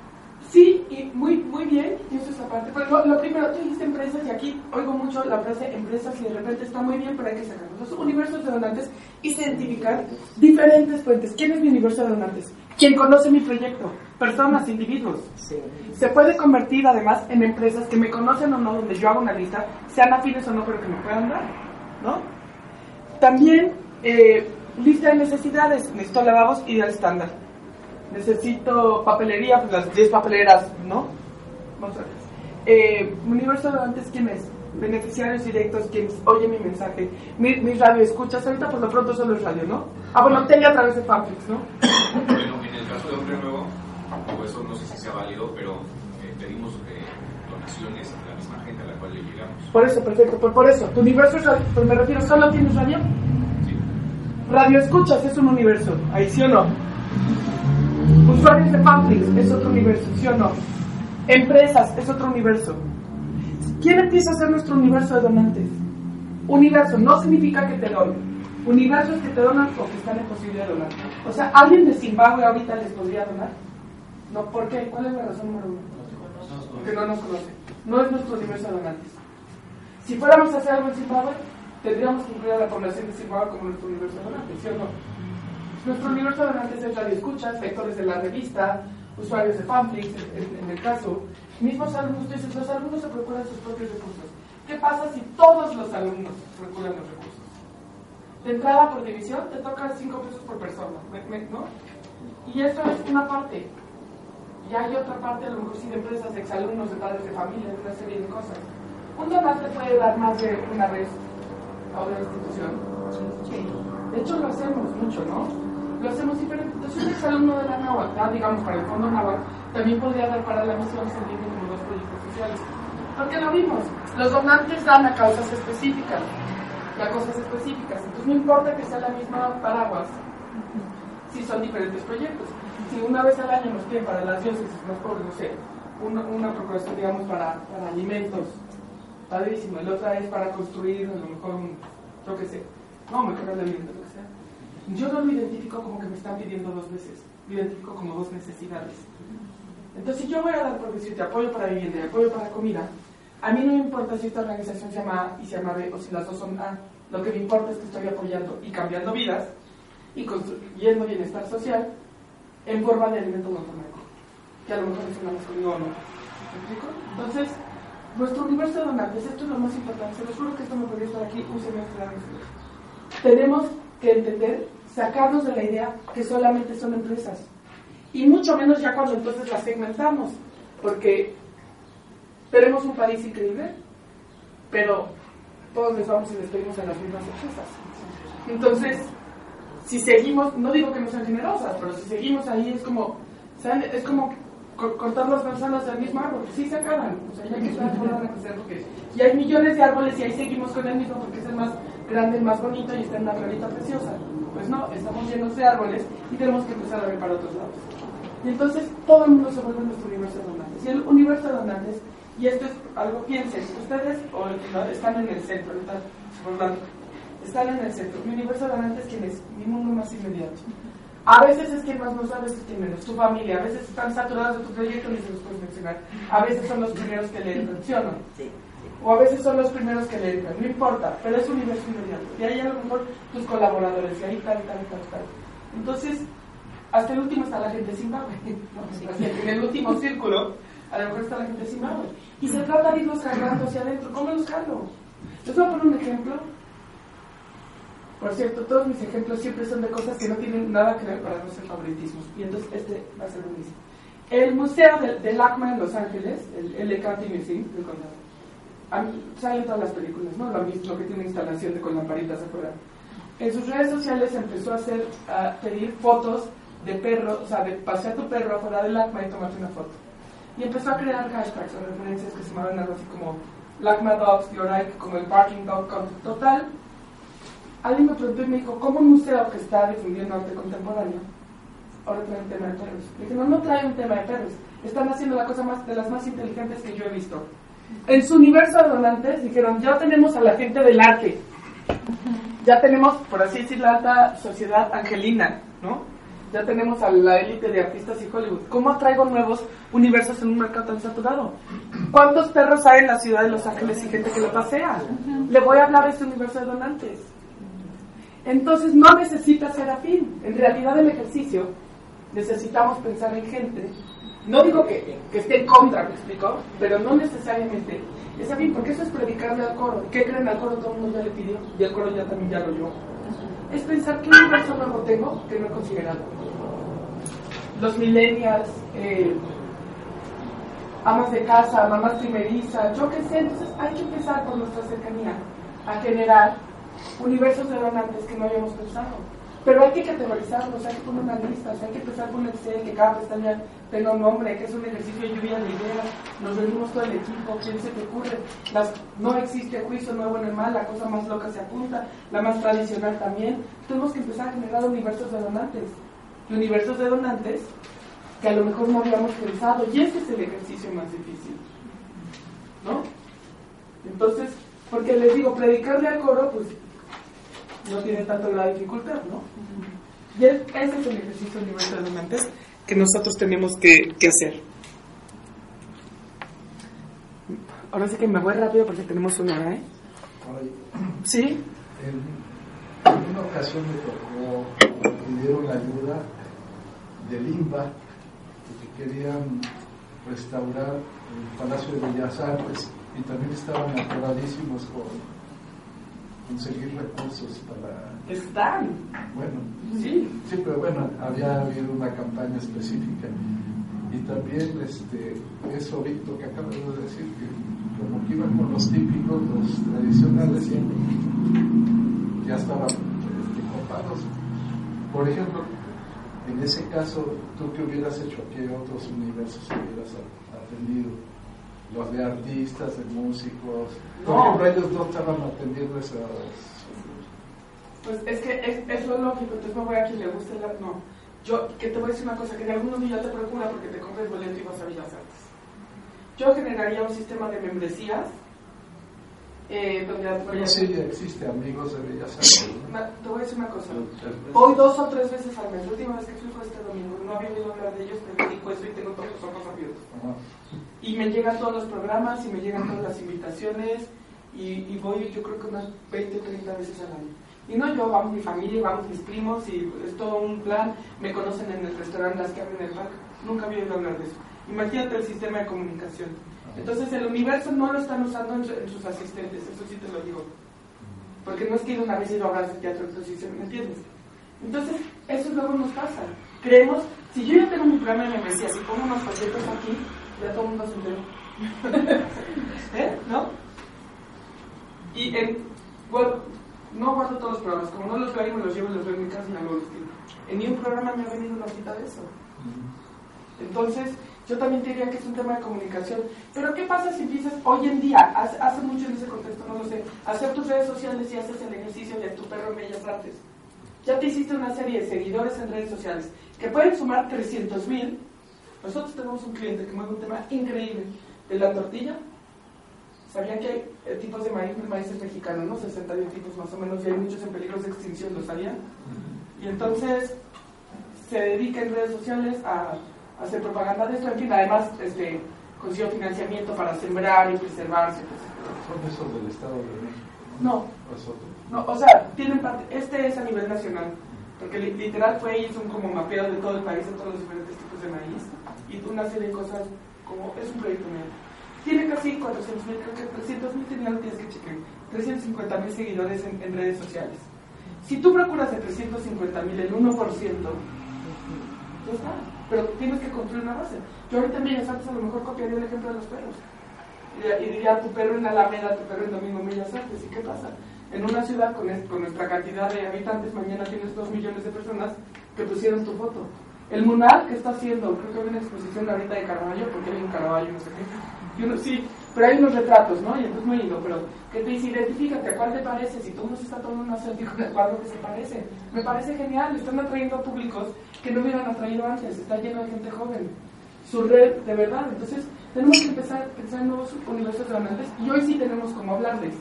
Sí, y muy, muy bien, y eso es la parte. Pero lo, lo, primero, tú dijiste empresas, y aquí oigo mucho la frase empresas, y de repente está muy bien, pero hay que sacarlos. Los universos de donantes y se identificar diferentes fuentes. ¿Quién es mi universo de donantes? ¿Quién conoce mi proyecto? Personas, individuos. Sí. Se puede convertir además en empresas que me conocen o no, donde yo hago una lista, sean afines o no, pero que me puedan dar. ¿no? También, eh, lista de necesidades, necesito lavabos ideal estándar necesito papelería, pues las 10 papeleras, ¿no? Vamos a ver. Eh, universo de antes, ¿quién es? Beneficiarios directos, quien oye mi mensaje, mi, mi radio escuchas, ahorita por lo pronto solo es radio, ¿no? Ah, bueno, tele a través de Fanflix, ¿no? Bueno, en el caso de Hombre Nuevo, o eso no sé si sea válido, pero eh, pedimos eh, donaciones a la misma gente a la cual le llegamos. Por eso, perfecto, por, por eso, tu universo es radio, pero me refiero, ¿solo tienes radio? Sí. Radio escuchas, es un universo, ahí sí o no. Usuarios de Pamplix es otro universo, ¿sí o no? Empresas es otro universo. ¿Quién empieza a ser nuestro universo de donantes? Universo no significa que te donen. Universo es que te donan o que están en posibilidad de donar. O sea, ¿alguien de Zimbabue ahorita les podría donar? No, ¿por qué? ¿Cuál es la razón número uno? Porque no nos conoce. No es nuestro universo de donantes. Si fuéramos a hacer algo en Zimbabue, tendríamos que incluir a la población de Zimbabue como nuestro universo de donantes, ¿sí o no? Nuestro universo de donantes es radio escuchas, lectores de la revista, usuarios de Pamphlet, en, en, el caso. Mismos alumnos, dices, los alumnos se procuran sus propios recursos. ¿Qué pasa si todos los alumnos procuran los recursos? De entrada por división te toca 5 pesos por persona, ¿no? Y esto es una parte. Y hay otra parte, a lo mejor sí, de empresas, de exalumnos, de padres de familia, de una serie de cosas. Un donante puede dar más de una vez a una institución. De hecho, lo hacemos mucho, ¿no? Lo hacemos diferente. Entonces, un exalumno de la NAWAC, digamos para el Fondo NAWAC, también podría dar para la misión sirviendo como dos proyectos sociales. Porque lo vimos, los donantes dan a causas específicas, a cosas específicas. Entonces, no importa que sea la misma paraguas, si son diferentes proyectos. Si una vez al año nos piden para las diócesis, más pobres, no sé, una, una procuración, digamos, para, alimentos, padrísimo, la otra es para construir, a lo mejor, un, yo qué sé, no, mejor que sea yo no lo identifico como que me están pidiendo dos veces, lo identifico como dos necesidades. Entonces, si yo voy a dar por decirte apoyo para vivienda y apoyo para comida, a mí no me importa si esta organización se llama A y se llama B o si las dos son A. Lo que me importa es que estoy apoyando y cambiando vidas y construyendo bienestar social en forma de alimento no farmaco, que a lo mejor es una conmigo o no. ¿Me explico? Entonces, nuestro universo de donantes, esto es lo más importante. Se los juro que esto me podría estar aquí un semestre. Tenemos que entender sacarnos de la idea que solamente son empresas. Y mucho menos ya cuando entonces las segmentamos, porque tenemos un país increíble, pero todos les vamos y les pedimos a las mismas empresas. Entonces, si seguimos, no digo que no sean generosas, pero si seguimos ahí es como. Es como cortar las manzanas del mismo árbol, sí se acaban, y hay millones de árboles y ahí seguimos con el mismo porque es el más grande, más bonito y está en una planeta preciosa. Pues no, estamos llenos de árboles y tenemos que empezar a ver para otros lados. Y entonces todo el mundo se vuelve nuestro universo de donantes. Y el universo de donantes, y esto es algo, piensen, ustedes o están en el centro, están, están en el centro. Mi universo de donantes, ¿quién es? Mi mundo más inmediato. A veces es quien más no sabe, es quien menos. Tu familia, a veces están saturados de tu proyecto y se los puedes mencionar. A veces son los primeros que le mencionan. O a veces son los primeros que le entran, no importa, pero es un universo inmediato. Y ahí a lo mejor tus colaboradores, y ahí tal, tal, tal, tal. Entonces, hasta el último está la gente de Zimbabue. en el último círculo, a lo mejor está la gente de Zimbabue. Y se trata de irlos cargando hacia adentro. ¿Cómo los cargo? Les voy a poner un ejemplo. Por cierto, todos mis ejemplos siempre son de cosas que no tienen nada que ver para no ser favoritismos. Y entonces este va a ser lo mismo. El museo del de LACMA en Los Ángeles, el L. County Museum del condado, salen todas las películas, ¿no? Lo mismo que tiene instalación de con lamparitas afuera. En sus redes sociales empezó a hacer, a pedir fotos de perro, o sea, de pasear tu perro afuera del LACMA y tomarte una foto. Y empezó a crear hashtags o referencias que se llamaban algo así como LACMA Dogs, Your como el Parking Dog Total. Alguien me preguntó y me dijo, ¿cómo un museo que está difundiendo arte contemporáneo ahora trae un tema de perros? Le dije, no, no trae un tema de perros, están haciendo la cosa más de las más inteligentes que yo he visto. En su universo de donantes dijeron, ya tenemos a la gente del arte, ya tenemos, por así decir, la alta sociedad angelina, ¿no? Ya tenemos a la élite de artistas y Hollywood. ¿Cómo atraigo nuevos universos en un mercado tan saturado? ¿Cuántos perros hay en la ciudad de Los Ángeles y gente que lo pasea? Le voy a hablar de este universo de donantes. Entonces no necesita ser afín. En realidad el ejercicio necesitamos pensar en gente. No digo que, que esté en contra, me explico, pero no necesariamente es afín, porque eso es predicarle al coro. ¿Qué creen al coro? Todo el mundo ya le pidió y el coro ya también ya lo oyó. Es pensar qué universo nuevo tengo que no he considerado. Los millennials, eh, amas de casa, mamás primerizas, yo qué sé, entonces hay que empezar por nuestra cercanía a generar universos de donantes que no habíamos pensado. Pero hay que categorizarlos, hay que poner una lista, hay que empezar con Excel, que cada pestaña tenga un nombre, que es un ejercicio de lluvia de ideas, nos reunimos todo el equipo, ¿quién se te ocurre? No existe juicio nuevo en el mal, la cosa más loca se apunta, la más tradicional también. Tenemos que empezar a generar universos de donantes. Y universos de donantes que a lo mejor no habíamos pensado, y ese es el ejercicio más difícil. ¿No? Entonces, porque les digo, predicarle al coro, pues no tiene tanto la dificultad, ¿no? Y ese es el ejercicio universal de donantes que nosotros tenemos que, que, hacer. Ahora sí que me voy rápido porque tenemos una hora, ¿eh? ¿Sí? En, en una ocasión me tocó, pidieron la ayuda del INBA, porque querían restaurar el Palacio de Bellas Artes y también estaban atoradísimos con conseguir recursos para... Están. Bueno, sí. Sí, pero bueno, había habido una campaña específica. Y también este, eso, Víctor, que acabo de decir, que como que iban con los típicos, los tradicionales, ya estaban este, copados. Por ejemplo, en ese caso, ¿tú qué hubieras hecho? ¿A qué otros universos hubieras atendido? los de artistas, de músicos. Por No. ejemplo, ellos no estaban atendiendo esas. Pues es que es, es lo lógico, entonces me voy a quien le guste el arte. No, yo que te voy a decir una cosa, que de algunos días te procura porque te compres boleto y vas a Bellas Artes. Yo generaría un sistema de membresías eh, donde a- sí, existe amigos de Bellas Artes. ¿no? Te voy a decir una cosa. Voy dos o tres veces al mes. La última vez que fui fue este domingo. No había oído hablar de ellos, pero dedico eso y tengo todos los ojos abiertos. Ajá. Y me llegan todos los programas y me llegan todas las invitaciones y, y voy yo creo que unas 20, 30 veces al año. Y no yo, vamos mi familia, vamos mis primos y es todo un plan. Me conocen en el restaurante Las que abren el bar. Nunca había oído hablar de eso. Imagínate el sistema de comunicación. Entonces el universo no lo están usando en, su- en sus asistentes, eso sí te lo digo. Porque no es que una vez y no hagas de teatro, entonces ¿me entiendes? Entonces, eso luego nos pasa. Creemos, si yo ya tengo mi programa de membresía, si pongo unos folletos aquí, ya todo el mundo se enteró. ¿Eh? ¿No? Y en, bueno, no guardo todos los programas, como no los veo ahí, me los llevo y los veo en mi casa y me hago los tiro. En ni un programa me ha venido una cita de eso. Entonces, yo también te diría que es un tema de comunicación. Pero, ¿qué pasa si empiezas hoy en día, hace, hace mucho en ese contexto, no lo sé, hacer tus redes sociales y haces el ejercicio de tu perro en Bellas Artes? Ya te hiciste una serie de seguidores en redes sociales que pueden sumar 300 mil. Nosotros tenemos un cliente que mueve un tema increíble de la tortilla. Sabían que hay eh, tipos de maíz, el maíz es mexicano, ¿no? 61 tipos más o menos, y hay muchos en peligro de extinción, ¿lo sabían? Y entonces se dedica en redes sociales a, a hacer propaganda de esto. En fin, además este, consiguió financiamiento para sembrar y preservarse. Son esos del Estado de México. No, no, o sea, tienen parte, este es a nivel nacional, porque li- literal fue hizo un como mapeo de todo el país, de todos los diferentes tipos de maíz, y una serie de cosas, como es un proyecto nuevo. Tiene casi 400 mil, creo que 300 mil tenía lo tienes que chequear, 350 mil seguidores en, redes sociales. Si tú procuras de 350 mil el 1%, ya está, pero tienes que construir una base. Yo ahorita en Bellas Artes a lo mejor copiaría el ejemplo de los perros. Y, diría tu perro en Alameda, tu perro en Domingo Bellas Artes. ¿Y qué pasa? En una ciudad con, es- con nuestra cantidad de habitantes, mañana tienes dos millones de personas que pusieron tu foto. El Munal, ¿qué está haciendo? Creo que hay una exposición ahorita de Caravaggio, porque hay un Caravaggio, no sé qué. Y uno, sí, pero hay unos retratos, ¿no? Y entonces me ido, pero ¿qué te dice? Identifícate, ¿a cuál te parece? Si todo el mundo se está tomando una selfie con el cuadro que se parece. Me parece genial, están atrayendo a públicos que no hubieran atraído antes, está lleno de gente joven. su red de verdad. Entonces, tenemos que empezar a pensar en nuevos universos donantes y hoy sí tenemos como hablarles,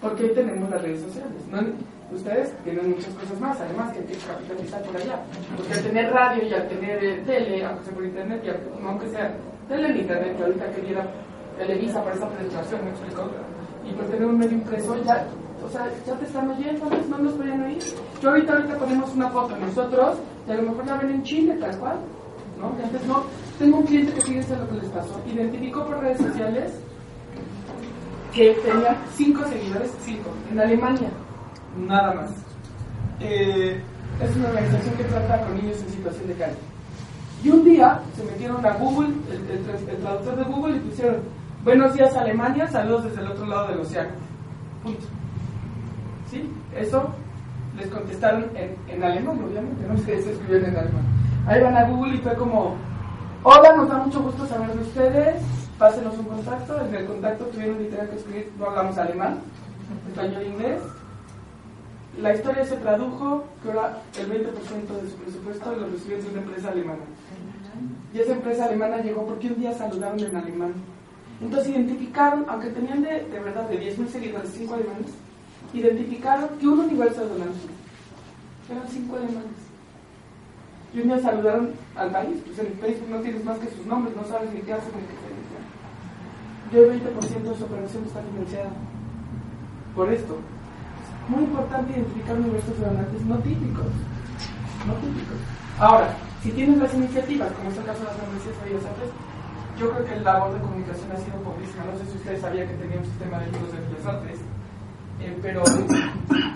porque hoy tenemos las redes sociales. ¿no? Ustedes tienen muchas cosas más, además, que hay que capitalizar por allá. Porque al tener radio y al tener eh, tele, aunque sea por internet, y aunque sea tele en internet, que ahorita quería Televisa para esa penetración, me explicó, y por tener un medio impreso, ya, o sea, ya te están oyendo, no nos podían oír. Yo ahorita, ahorita ponemos una foto nosotros, y a lo mejor la ven en Chile, tal cual, ¿no? Y antes no, tengo un cliente que fíjense lo que les pasó, identificó por redes sociales que tenía cinco seguidores, cinco, en Alemania, nada más. Eh, es una organización que trata con niños en situación de calle. Y un día se metieron a Google, el, traductor de Google, y pusieron Buenos días Alemania, saludos desde el otro lado del océano. Punto. ¿Sí? Eso les contestaron en, alemán, obviamente, no sé, se escribieron en alemán. Ahí van a Google y fue como, hola, nos da mucho gusto saber de ustedes, pásenos un contacto. En el contacto tuvieron literal que escribir, no hablamos alemán, español e inglés. La historia se tradujo que ahora el 20% de su presupuesto lo recibió de una empresa alemana. Y esa empresa alemana llegó porque un día saludaron en alemán. Entonces identificaron, aunque tenían de, de verdad de 10.000 seguidores, 5 alemanes, identificaron que un universo de donantes eran 5 alemanes. Y un día saludaron al país, pues en Facebook no tienes más que sus nombres, no sabes ni qué hacen ni qué se Yo el 20% de su operación está financiada por esto. Muy importante identificar universos donantes no típicos. No típicos. Ahora, si tienes las iniciativas, como es el caso de las membresías de Bellas Artes, yo creo que el labor de comunicación ha sido pobrísima. No sé si ustedes sabían que tenía un sistema de libros de Bellas Artes, eh, pero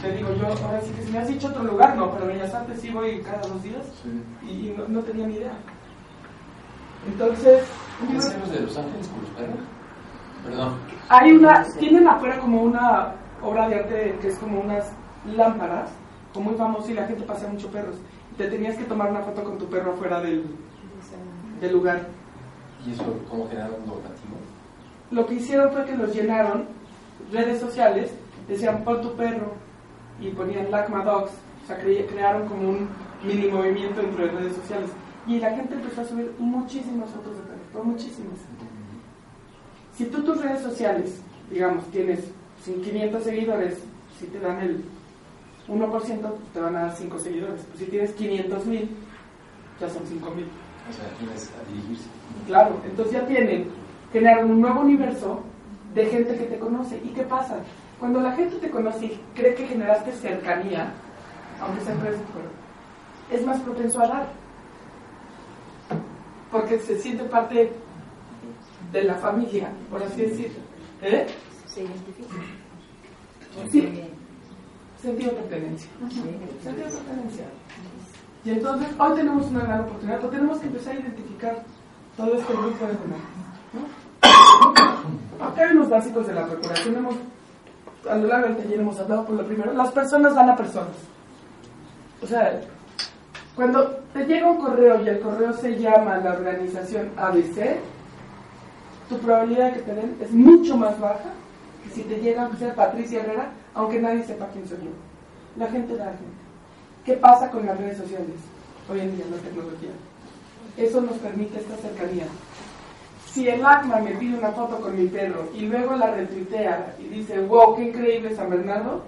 te digo, yo ahora sí que si me has dicho otro lugar, no, pero Bellas Artes sí voy cada dos días y, y no, no, tenía ni idea. Entonces. ¿Es de Los Ángeles con los perros? Perdón. Hay una, tienen afuera como una obra de arte que es como unas lámparas, muy famoso y la gente pasea mucho perros. Te tenías que tomar una foto con tu perro afuera del, del lugar. ¿Y eso cómo generaron un donativo? Lo que hicieron fue que los llenaron, redes sociales, decían pon tu perro y ponían Lacma Dogs, o sea, cre crearon como un mini movimiento dentro de redes sociales. Y la gente empezó a subir muchísimas fotos de perros, muchísimas. Si tú tus redes sociales, digamos, tienes 500 seguidores, si te dan el 1%, te van a dar 5 seguidores. Pues si tienes 500 mil, ya son 5 mil. O sea, tienes a dirigirse. Claro, entonces ya tienen, generaron un nuevo universo de gente que te conoce. ¿Y qué pasa? Cuando la gente te conoce y cree que generaste cercanía, aunque sea redes es más propenso a dar. Porque se siente parte de la familia, por así decirlo. ¿Eh? Se identifica. Sí. Sentido de pertenencia. Sentido de pertenencia. Y entonces, hoy tenemos una gran oportunidad, pero tenemos que empezar a identificar todo este grupo de. ¿no? Acá hay unos básicos de la procuración. Hemos, a lo largo del taller hemos hablado por lo primero. Las personas van a personas. O sea, cuando te llega un correo y el correo se llama la organización ABC, tu probabilidad de que te den es mucho más baja que si te llega a ser Patricia Herrera, aunque nadie sepa quién soy yo. La gente da gente. ¿Qué pasa con las redes sociales hoy en día, la tecnología? Eso nos permite esta cercanía. Si el ACMA me pide una foto con mi perro y luego la retuitea y dice, wow, qué increíble San Bernardo,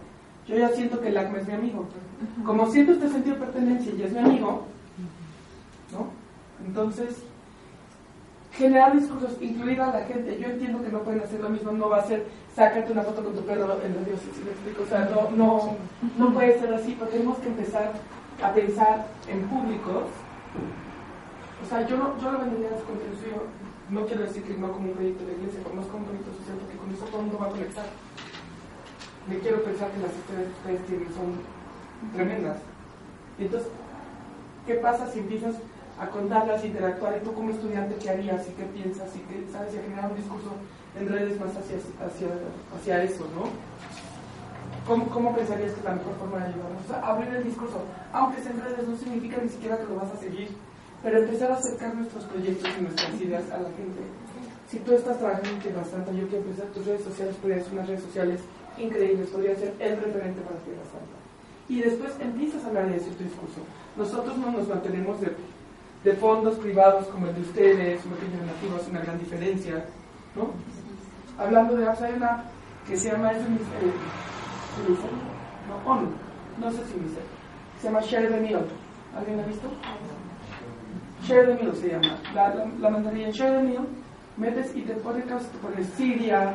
yo ya siento que el ACMA es mi amigo. Como siento este sentido de pertenencia y es mi amigo, ¿no? Entonces, generar discursos, incluir a la gente. Yo entiendo que no pueden hacer lo mismo, no va a ser sácate una foto con tu perro en radio, si me explico. O sea, no, no, no puede ser así, porque tenemos que empezar a pensar en públicos. O sea, yo no, yo lo vendería con yo no quiero decir que no como un proyecto de iglesia, pero no es como un proyecto social, porque con eso todo el mundo va a conectar. Me quiero pensar que las historias que ustedes tienen son tremendas. Y entonces, ¿qué pasa si empiezas a contarlas, interactuar, y tú como estudiante qué harías y qué piensas y qué sabes y a generar un discurso en redes más hacia, hacia, hacia eso, ¿no? ¿Cómo, ¿Cómo pensarías que la mejor forma de ayudarnos? O sea, abrir el discurso, aunque sea en redes, no significa ni siquiera que lo vas a seguir, pero empezar a acercar nuestros proyectos y nuestras ideas a la gente. Si tú estás trabajando en bastante, yo quiero pensar tus redes sociales podrían ser unas redes sociales increíbles, podría ser el referente para Tierra Santa. Y después empiezas a hablar y decir tu discurso. Nosotros no nos mantenemos de de fondos privados como el de ustedes, un pequeño donativo hace una gran diferencia, ¿no? Hablando de apps, hay una que se llama, es un, eh, no, no sé si dice, se llama Share the Meal. ¿Alguien la ha visto? Share the Meal se llama. La, la, la Share the Meal, metes y te pone, te pone Siria,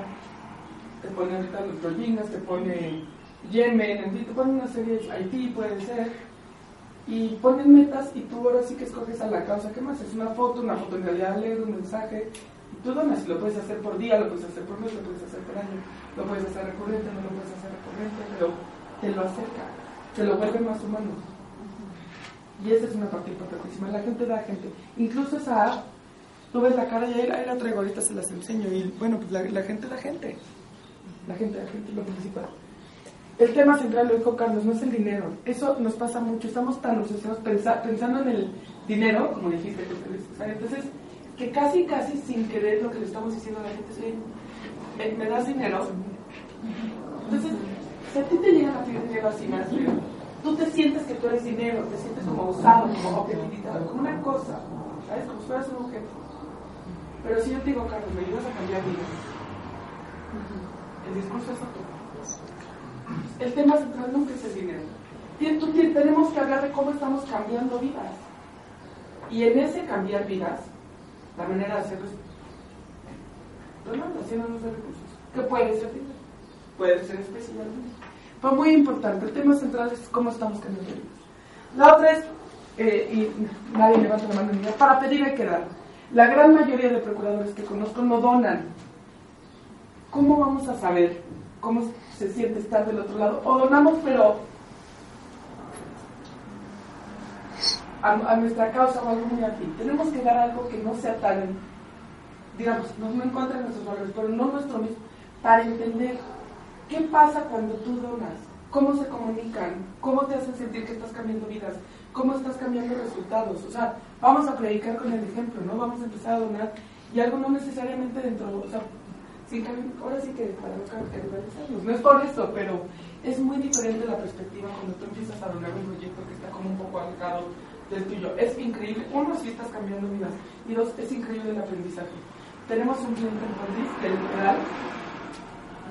te pone ahorita los Rohingyas, te pone Yemen, te pone una serie, Haití puede ser, y ponen metas y tú ahora sí que escoges a la causa que más es una foto, una foto en realidad leer un mensaje, y tú donas, lo puedes hacer por día, lo puedes hacer por mes, lo puedes hacer por año, lo puedes hacer recurrente, no lo puedes hacer recurrente, pero te lo acerca, te lo vuelve más humano. Y esa es una parte importantísima. La gente da gente. Incluso esa app, tú ves la cara y ahí la traigo, ahorita se las enseño. Y bueno, pues la, la gente da gente. La gente da gente es lo principal. El tema central, lo dijo Carlos, no es el dinero. Eso nos pasa mucho. Estamos tan obsesionados pensando en el dinero, como dijiste, entonces, que casi, casi sin querer lo que le estamos diciendo a la gente es, ¿me, ¿me das dinero? Entonces, si a ti te llega a pedir dinero así, más tú te sientes que tú eres dinero, te sientes como usado, como objetividad, como una cosa, ¿sabes? Como si fueras un objeto. Pero si yo te digo, Carlos, me ayudas a cambiar vidas, el discurso es otro. El tema central nunca es el dinero. Tenemos que hablar de cómo estamos cambiando vidas. Y en ese cambiar vidas, la manera de hacerlo es donando, de recursos. ¿Qué puede ser dinero? Puede ser especialmente. Fue muy importante. El tema central es cómo estamos cambiando vidas. La otra es, eh, y nadie levanta la mano en para pedir hay que dar. La gran mayoría de procuradores que conozco no donan. ¿Cómo vamos a saber cómo se siente estar del otro lado? O donamos, pero a, nuestra causa o algo muy afín. Tenemos que dar algo que no sea tan, digamos, no, no nuestros valores, pero no nuestro mismo, para entender ¿Qué pasa cuando tú donas? ¿Cómo se comunican? ¿Cómo te hacen sentir que estás cambiando vidas? ¿Cómo estás cambiando resultados? O sea, vamos a predicar con el ejemplo, ¿no? Vamos a empezar a donar y algo no necesariamente dentro, o sea, ahora sí que para no no es por eso, pero es muy diferente la perspectiva cuando tú empiezas a donar un proyecto que está como un poco alejado del tuyo. Es increíble, uno, si estás cambiando vidas, y dos, es increíble el aprendizaje. Tenemos un cliente en París que literal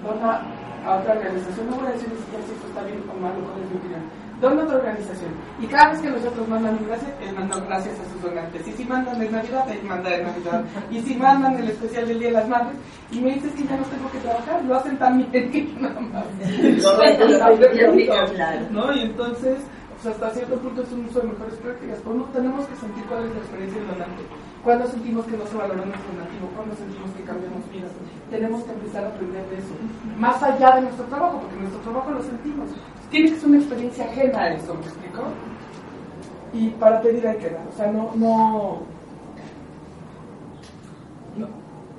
dona a otra organización, no voy a decir si esto está bien o mal, cuál es mi opinión, dona a otra organización. Y cada vez que nosotros mandan gracias, él manda gracias a sus donantes. Y si mandan de Navidad, él manda de Navidad. Y si mandan el especial del Día de las Madres, y me dices que ya no tengo que trabajar, lo hacen tan bien que nada más. ¿No? Y entonces, pues hasta cierto punto es un uso de mejores prácticas. Pero no tenemos que sentir cuál es la experiencia del donante. Cuando sentimos que no se valora nuestro donativo, cuando sentimos que cambiamos vidas tenemos que empezar a aprender de eso, más allá de nuestro trabajo, porque nuestro trabajo lo sentimos. Tiene que ser una experiencia ajena a eso, ¿me explico? Y para pedir hay que dar, o sea, no, no,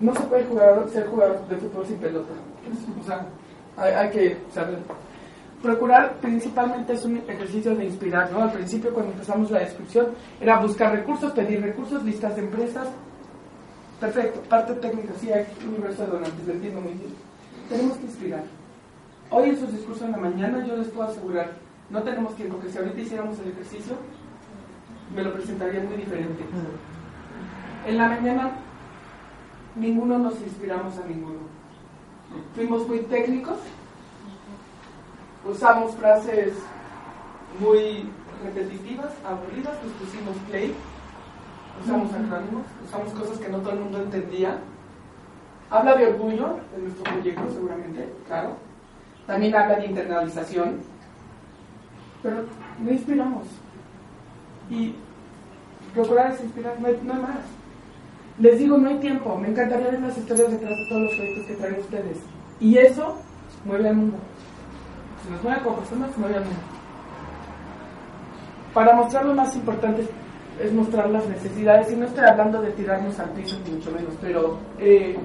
no, se puede jugar, ser jugador de fútbol sin pelota. O sea, hay, hay que saber. Procurar principalmente es un ejercicio de inspirar, ¿no? Al principio cuando empezamos la descripción era buscar recursos, pedir recursos, listas de empresas, Perfecto, parte técnica, sí hay universo de donantes, lo entiendo muy bien. Tenemos que inspirar. Hoy en sus discursos en la mañana yo les puedo asegurar, no tenemos tiempo, que si ahorita hiciéramos el ejercicio, me lo presentarían muy diferente. En la mañana ninguno nos inspiramos a ninguno. Fuimos muy técnicos, usamos frases muy repetitivas, aburridas, nos pusimos play usamos acrónimos, usamos cosas que no todo el mundo entendía. Habla de orgullo de nuestro proyecto, seguramente, claro. También habla de internalización. Pero no inspiramos. Y procurar es inspirar, no hay, más. Les digo, no hay tiempo. Me encantaría ver las historias detrás de todos los proyectos que traen ustedes. Y eso mueve al mundo. Si nos mueve como personas, mundo. Para mostrar lo más importante es mostrar las necesidades, y no estoy hablando de tirarnos al piso, ni mucho menos, pero eh,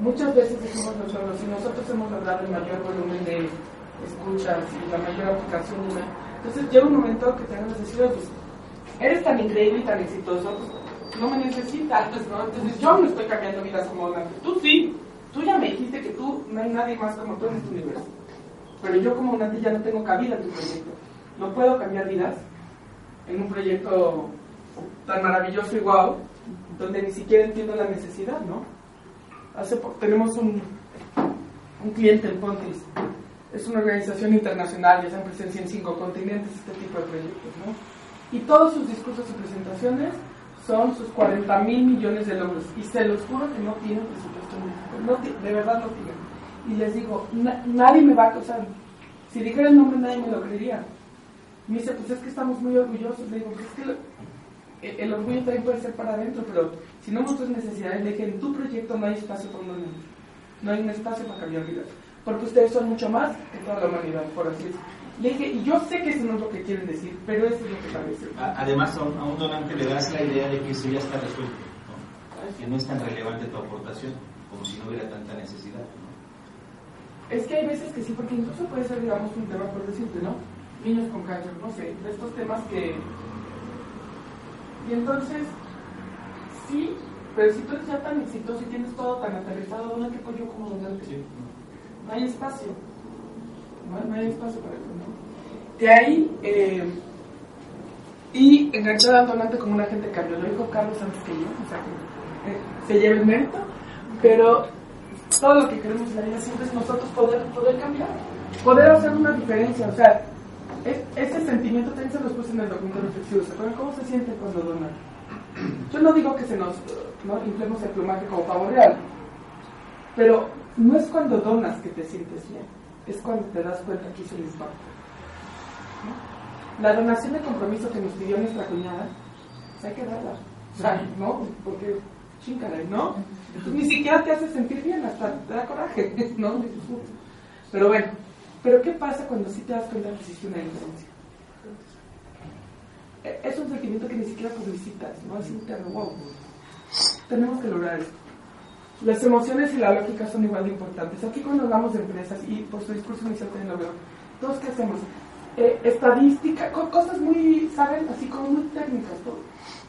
muchas veces decimos nosotros, si nosotros hemos logrado el mayor volumen de escuchas y la mayor aplicación, entonces llega un momento que tenemos que decir, pues, eres tan increíble y tan exitoso, pues, no me necesitas, ¿no? Entonces yo no estoy cambiando vidas como donante, tú sí, tú ya me dijiste que tú, no hay nadie más como tú en este universo, pero yo como donante ya no tengo cabida en tu proyecto, no puedo cambiar vidas en un proyecto tan maravilloso y guau, donde ni siquiera entiendo la necesidad, ¿no? Hace po- tenemos un, un cliente en Pontis, es una organización internacional, ya están presencia en cinco continentes, este tipo de proyectos, ¿no? Y todos sus discursos y presentaciones son sus 40 mil millones de logros, y se los juro que no tienen presupuesto en de verdad no tienen. Y les digo, na- nadie me va a acusar, si dijera el nombre nadie me lo creería. Me dice, pues es que estamos muy orgullosos, le digo, pues es que lo- el, el orgullo también puede ser para adentro, pero si no muestras necesidades, le dije, en tu proyecto no hay espacio para un niño. No hay un espacio para cambiar vidas. Porque ustedes son mucho más que toda la humanidad, por así decirlo. Le dije, y yo sé que eso no es lo que quieren decir, pero eso es lo que parece. Además, a un, a un donante le das la idea de que eso ya está resuelto, ¿no? que no es tan relevante tu aportación, como si no hubiera tanta necesidad. Es que hay veces que sí, porque incluso puede ser, digamos, un tema, por decirte, ¿no? Niños con cáncer, no sé, de estos temas que... Y entonces, sí, pero si tú eres ya tan exitoso y tienes todo tan aterrizado, ¿dónde te yo como donante? No hay espacio. No, no hay espacio para eso, ¿no? De ahí, eh, y enganchada al donante como una gente cambio. Lo dijo Carlos antes que yo, o sea, que eh, se lleva el mérito, pero todo lo que queremos en la vida siempre es nosotros poder, poder cambiar, poder hacer una diferencia. O sea, es- ese sentimiento también se nos puso en el documento reflexivo. ¿Se acuerdan cómo se siente cuando donan? Yo no digo que se nos ¿no? inflemos el plumaje como pavo real, pero no es cuando donas que te sientes bien, es cuando te das cuenta que hizo el impacto. ¿no? La donación de compromiso que nos pidió nuestra cuñada, pues hay que darla. O sea, ¿no? Porque, chingada, ¿no? Ni siquiera te hace sentir bien, hasta te da coraje, ¿no? Pero bueno, pero ¿qué pasa cuando sí te das cuenta que hiciste una diferencia? E- Es un sentimiento que ni siquiera publicitas, ¿no? Es interno, wow. Tenemos que lograr esto. Las emociones y la lógica son igual de importantes. Aquí cuando hablamos de empresas, y por su discurso inicial también lo veo, todos qué hacemos? Eh, estadística, co- cosas muy, ¿saben? Así como muy técnicas. todo.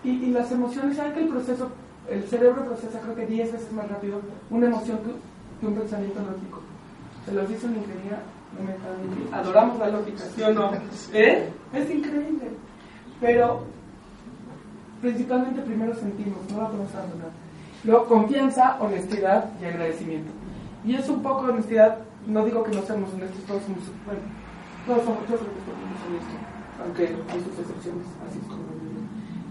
Y, y las emociones, ¿saben que el proceso, el cerebro procesa creo que 10 veces más rápido una emoción que, un pensamiento lógico? Se los dice una ingeniería. Adoramos la lógica, ¿sí o no? ¿Eh? Es increíble. Pero principalmente primero sentimos, no la podemos abandonar. Luego confianza, honestidad y agradecimiento. Y es un poco de honestidad, no digo que no seamos honestos, todos somos, bueno, todos somos, que somos honestos, aunque hay sus excepciones, así es como lo.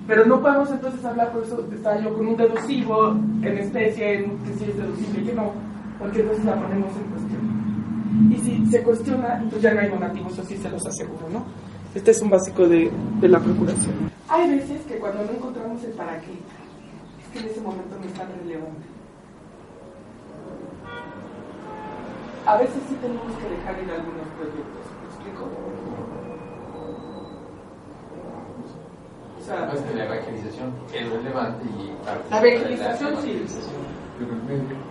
Pero no podemos entonces hablar, por eso estaba con un deducivo en especie, que sí es deducible y que no, porque entonces la ponemos en cuestión. Y si se cuestiona, entonces ya no hay donativos, eso sí se los aseguro, ¿no? Este es un básico de, de la procuración. Hay veces que cuando no encontramos el para qué, es que en ese momento no es tan relevante. A veces sí tenemos que dejar ir algunos proyectos, ¿me explico? O sea, Además que la evangelización es relevante y La evangelización, sí.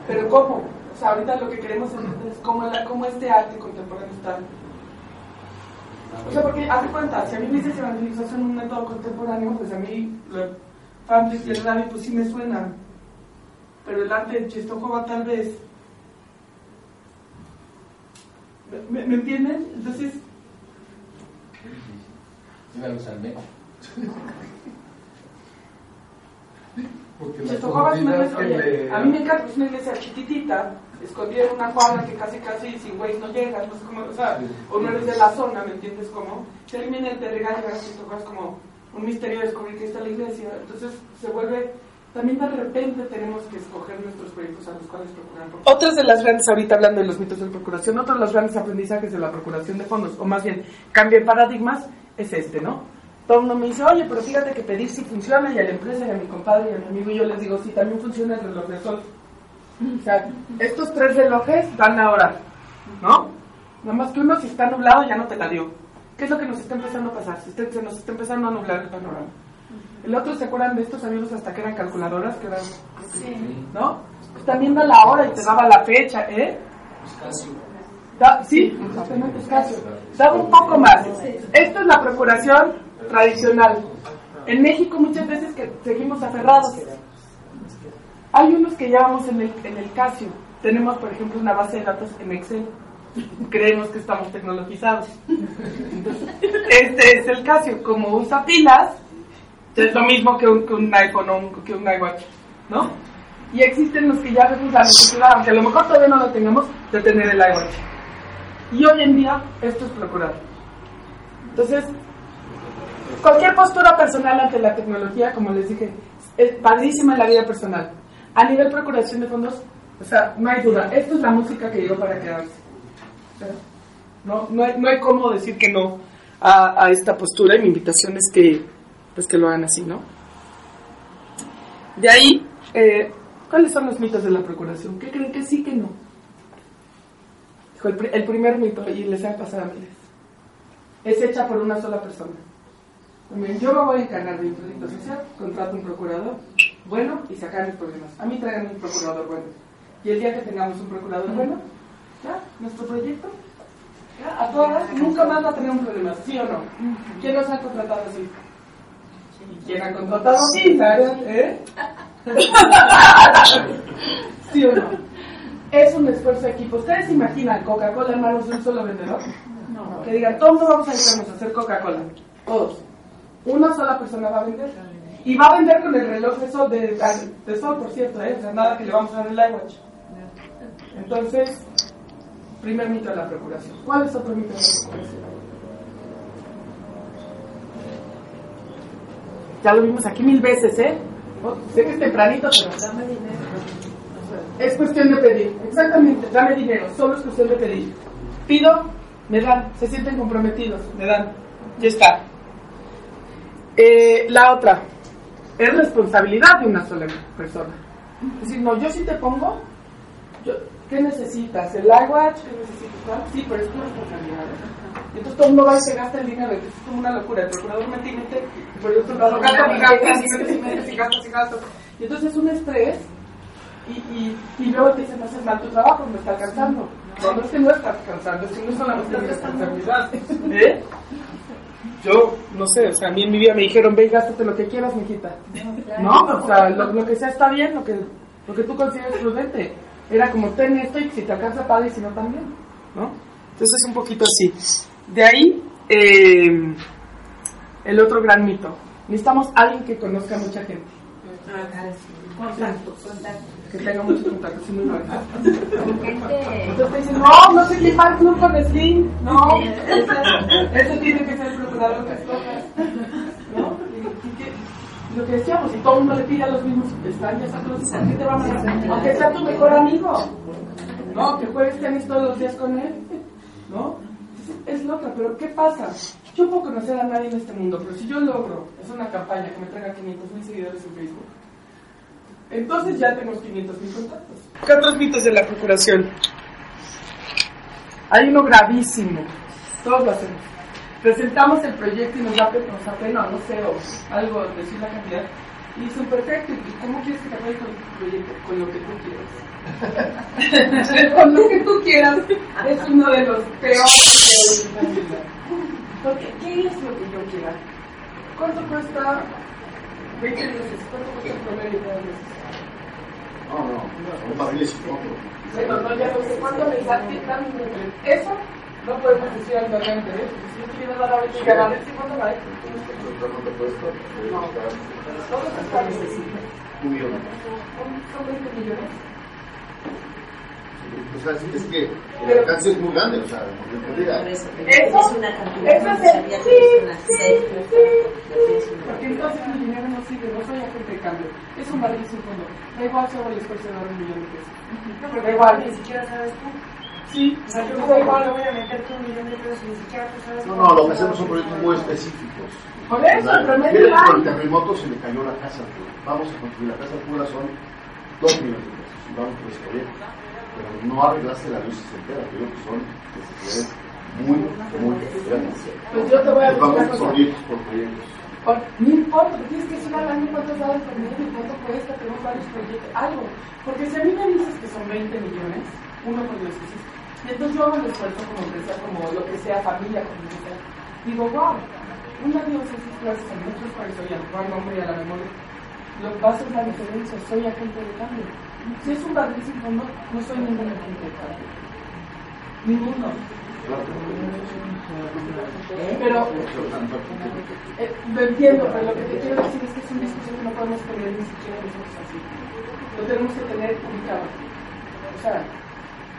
Pero ¿cómo? O sea, ahorita lo que queremos entender es cómo, la- cómo este arte contemporáneo está. O sea, porque haz de cuenta, si a mí me dices evangelización un método contemporáneo, pues a mí los fanfics y el radio pues sí me suenan. Pero el arte de Czestochowa tal vez. ¿Me, me- me entienden? Entonces, menos. Porque la es una que oye, le- a mí me encanta, es una iglesia chiquitita, escondida en una cuadra que casi casi sin güey no llegas, no sé cómo, o sea, o no eres de la zona, ¿me entiendes cómo? Si alguien viene te regala Czestochowa es como un misterio descubrir que está la iglesia, entonces se vuelve, también de repente tenemos que escoger nuestros proyectos a los cuales procurar. Otras de las grandes, ahorita hablando de los mitos de procuración, otro de los grandes aprendizajes de la procuración de fondos, o más bien cambio de paradigmas, es este, ¿no? Todo el mundo me dice, oye, pero fíjate que pedir sí funciona, y a la empresa, y a mi compadre, y a mi amigo, y yo les digo, sí, también funciona el reloj de sol. O sea, estos tres relojes dan la hora, ¿no? Nada más que uno si está nublado ya no te la dio. ¿Qué es lo que nos está empezando a pasar? Se, está- se nos está empezando a nublar el panorama. El otro, ¿se acuerdan de estos amigos hasta que eran calculadoras? Que eran, ¿No? Pues también da la hora y te daba la fecha, ¿eh? Da- sí, exactamente. Daba un poco más. Esto es la procuración tradicional. En México muchas veces que seguimos aferrados. Hay unos que llevamos en el, en el Casio. Tenemos, por ejemplo, una base de datos en Excel. Creemos que estamos tecnologizados. Este es el Casio. Como usa pilas, Es lo mismo que un, que un iPhone o que un iWatch, ¿no? Y existen los que ya vemos la necesidad, aunque a lo mejor todavía no lo tengamos, de tener el iWatch. Y hoy en día esto es procurado. Entonces, cualquier postura personal ante la tecnología, como les dije, es padrísima en la vida personal. A nivel procuración de fondos, o sea, no hay duda, esto es la música que llegó para quedarse. No, no, hay, no hay cómo decir que no a, esta postura y mi invitación es que, pues que lo hagan así, ¿no? De ahí, eh, ¿cuáles son los mitos de la procuración? ¿Qué creen que sí, que no? El, el primer mito, y les ha pasado a miles, es hecha por una sola persona. Yo me voy a encargar de un proyecto social, contrato un procurador bueno y sacar mis problemas. A mí traigan un procurador bueno. Y el día que tengamos un procurador bueno, ya, nuestro proyecto, ya, a todas, nunca más va a tener un problema, ¿sí o no? ¿Quién nos ha contratado así? ¿Y quién ha contratado así? ¿Eh? ¿Sí o no? Es un esfuerzo de equipo. ¿Ustedes se imaginan Coca-Cola en manos de un solo vendedor? No. Que digan, todos vamos a dedicarnos a hacer Coca-Cola. Todos. Una sola persona va a vender. Y va a vender con el reloj de sol, de, de sol por cierto, ¿eh? o sea, nada que le vamos a dar el iWatch. Entonces, primer mito de la procuración. ¿Cuál es otro mito de la procuración? Ya lo vimos aquí mil veces, ¿eh? Oh, sé que es tempranito, pero dame dinero. Es cuestión de pedir, exactamente, dame dinero, solo es cuestión de pedir. Pido, me dan, se sienten comprometidos, me dan, ya está. Eh, la otra, es responsabilidad de una sola persona. Es decir, no, yo sí te pongo, yo, ¿qué necesitas? ¿El iWatch? ¿Qué necesitas? Sí, pero es tu responsabilidad. Entonces todo el mundo va y se gasta el dinero, es como una locura. El procurador me tiene, por el otro lado gasta y gastas y metes y y y. Y entonces es un estrés y, y, y luego te dicen, no haces mal tu trabajo, me está cansando. No, no es que no estás cansando, es que no es solamente mi responsabilidad. ¿Eh? Yo, no sé, o sea, a mí en mi vida me dijeron, ve y gástate lo que quieras, mijita. No, o sea, lo, lo, que sea está bien, lo que, lo que tú consideres prudente. Era como, ten esto y si te alcanza, y si no, también. ¿No? Entonces es un poquito así. De ahí, eh, el otro gran mito. Necesitamos alguien que conozca a mucha gente. Contactos, contactos. Que tenga muchos contactos, muy bueno. Gente. Entonces dicen, no, no sé quién va al club con Slim. No, eso tiene que ser el procurador que escojas. ¿No? Y, lo que decíamos, si todo el mundo le pide a los mismos, están ya sacros, ¿por qué te van a hacer? Aunque sea tu mejor amigo. ¿No? Que juegues tenis todos los días con él. ¿No? Es loca, pero ¿qué pasa? Yo puedo conocer a nadie en este mundo, pero si yo logro, es una campaña que me traiga 500 mil seguidores en Facebook, entonces ya tenemos 500 mil contactos. ¿Qué otros mitos de la procuración? Hay uno gravísimo, todos lo hacemos. Presentamos el proyecto y nos da nos pena, no sé, o algo, decir la cantidad, y dicen, perfecto, ¿y cómo quieres que te vaya con tu proyecto? Con lo que tú quieras. con lo que tú quieras es uno de los peores que Porque, ¿qué es lo que yo quiera? ¿Cuánto cuesta 20 meses? ¿Cuánto cuesta el promedio de meses? No, no, son fondo. Bueno, no, ya no sé cuánto me Eso no podemos decir actualmente, ¿eh? Si yo quiero dar ahorita y ganar, ¿sí cuánto vale? ¿Cuánto te cuesta? No. Un millón. Son 20 millones. O sea, es que el alcance es muy grande, o sea. Eso es una no sabía sí, que es una sí, sí. Porque entonces mi dinero no sirve, no soy agente de cambio. Es un barril sin fondo. Da igual si hago el esfuerzo de dar un millón de pesos. Da igual. Ni siquiera sabes tú. Sí, O sea, yo da como igual. no voy a meterte un millón de pesos y ni siquiera tú sabes No, no, lo que hacemos son proyectos muy específicos. Por eso, el Miren, va. Por el terremoto se le cayó la casa. Vamos a construir la casa pura, son 2 millones de pesos. Y vamos por ese proyecto. Pero no arreglaste la luz entera, creo que son necesidades muy, muy grandes. Pues yo te voy a decir proyectos por proyectos. Por- No importa, tienes que decir al año cuánto da el promedio y cuánto cuesta, tenemos varios proyectos, algo. Porque si a mí me dices que son 20 millones, uno por hiciste, y entonces yo hago el esfuerzo como empresa, como lo que sea, familia, como lo que sea, digo, wow, una esas clases a muchos para soy al cual nombre y a la memoria, lo va a hacer la diferencia, soy agente de cambio. Si es un barril sin fondo, no soy ningún cambio. Ninguno. Pero, eh, lo entiendo, pero lo que te quiero decir es que es una discusión que no podemos tener ni siquiera nosotros así. Lo tenemos que tener ubicado. O sea,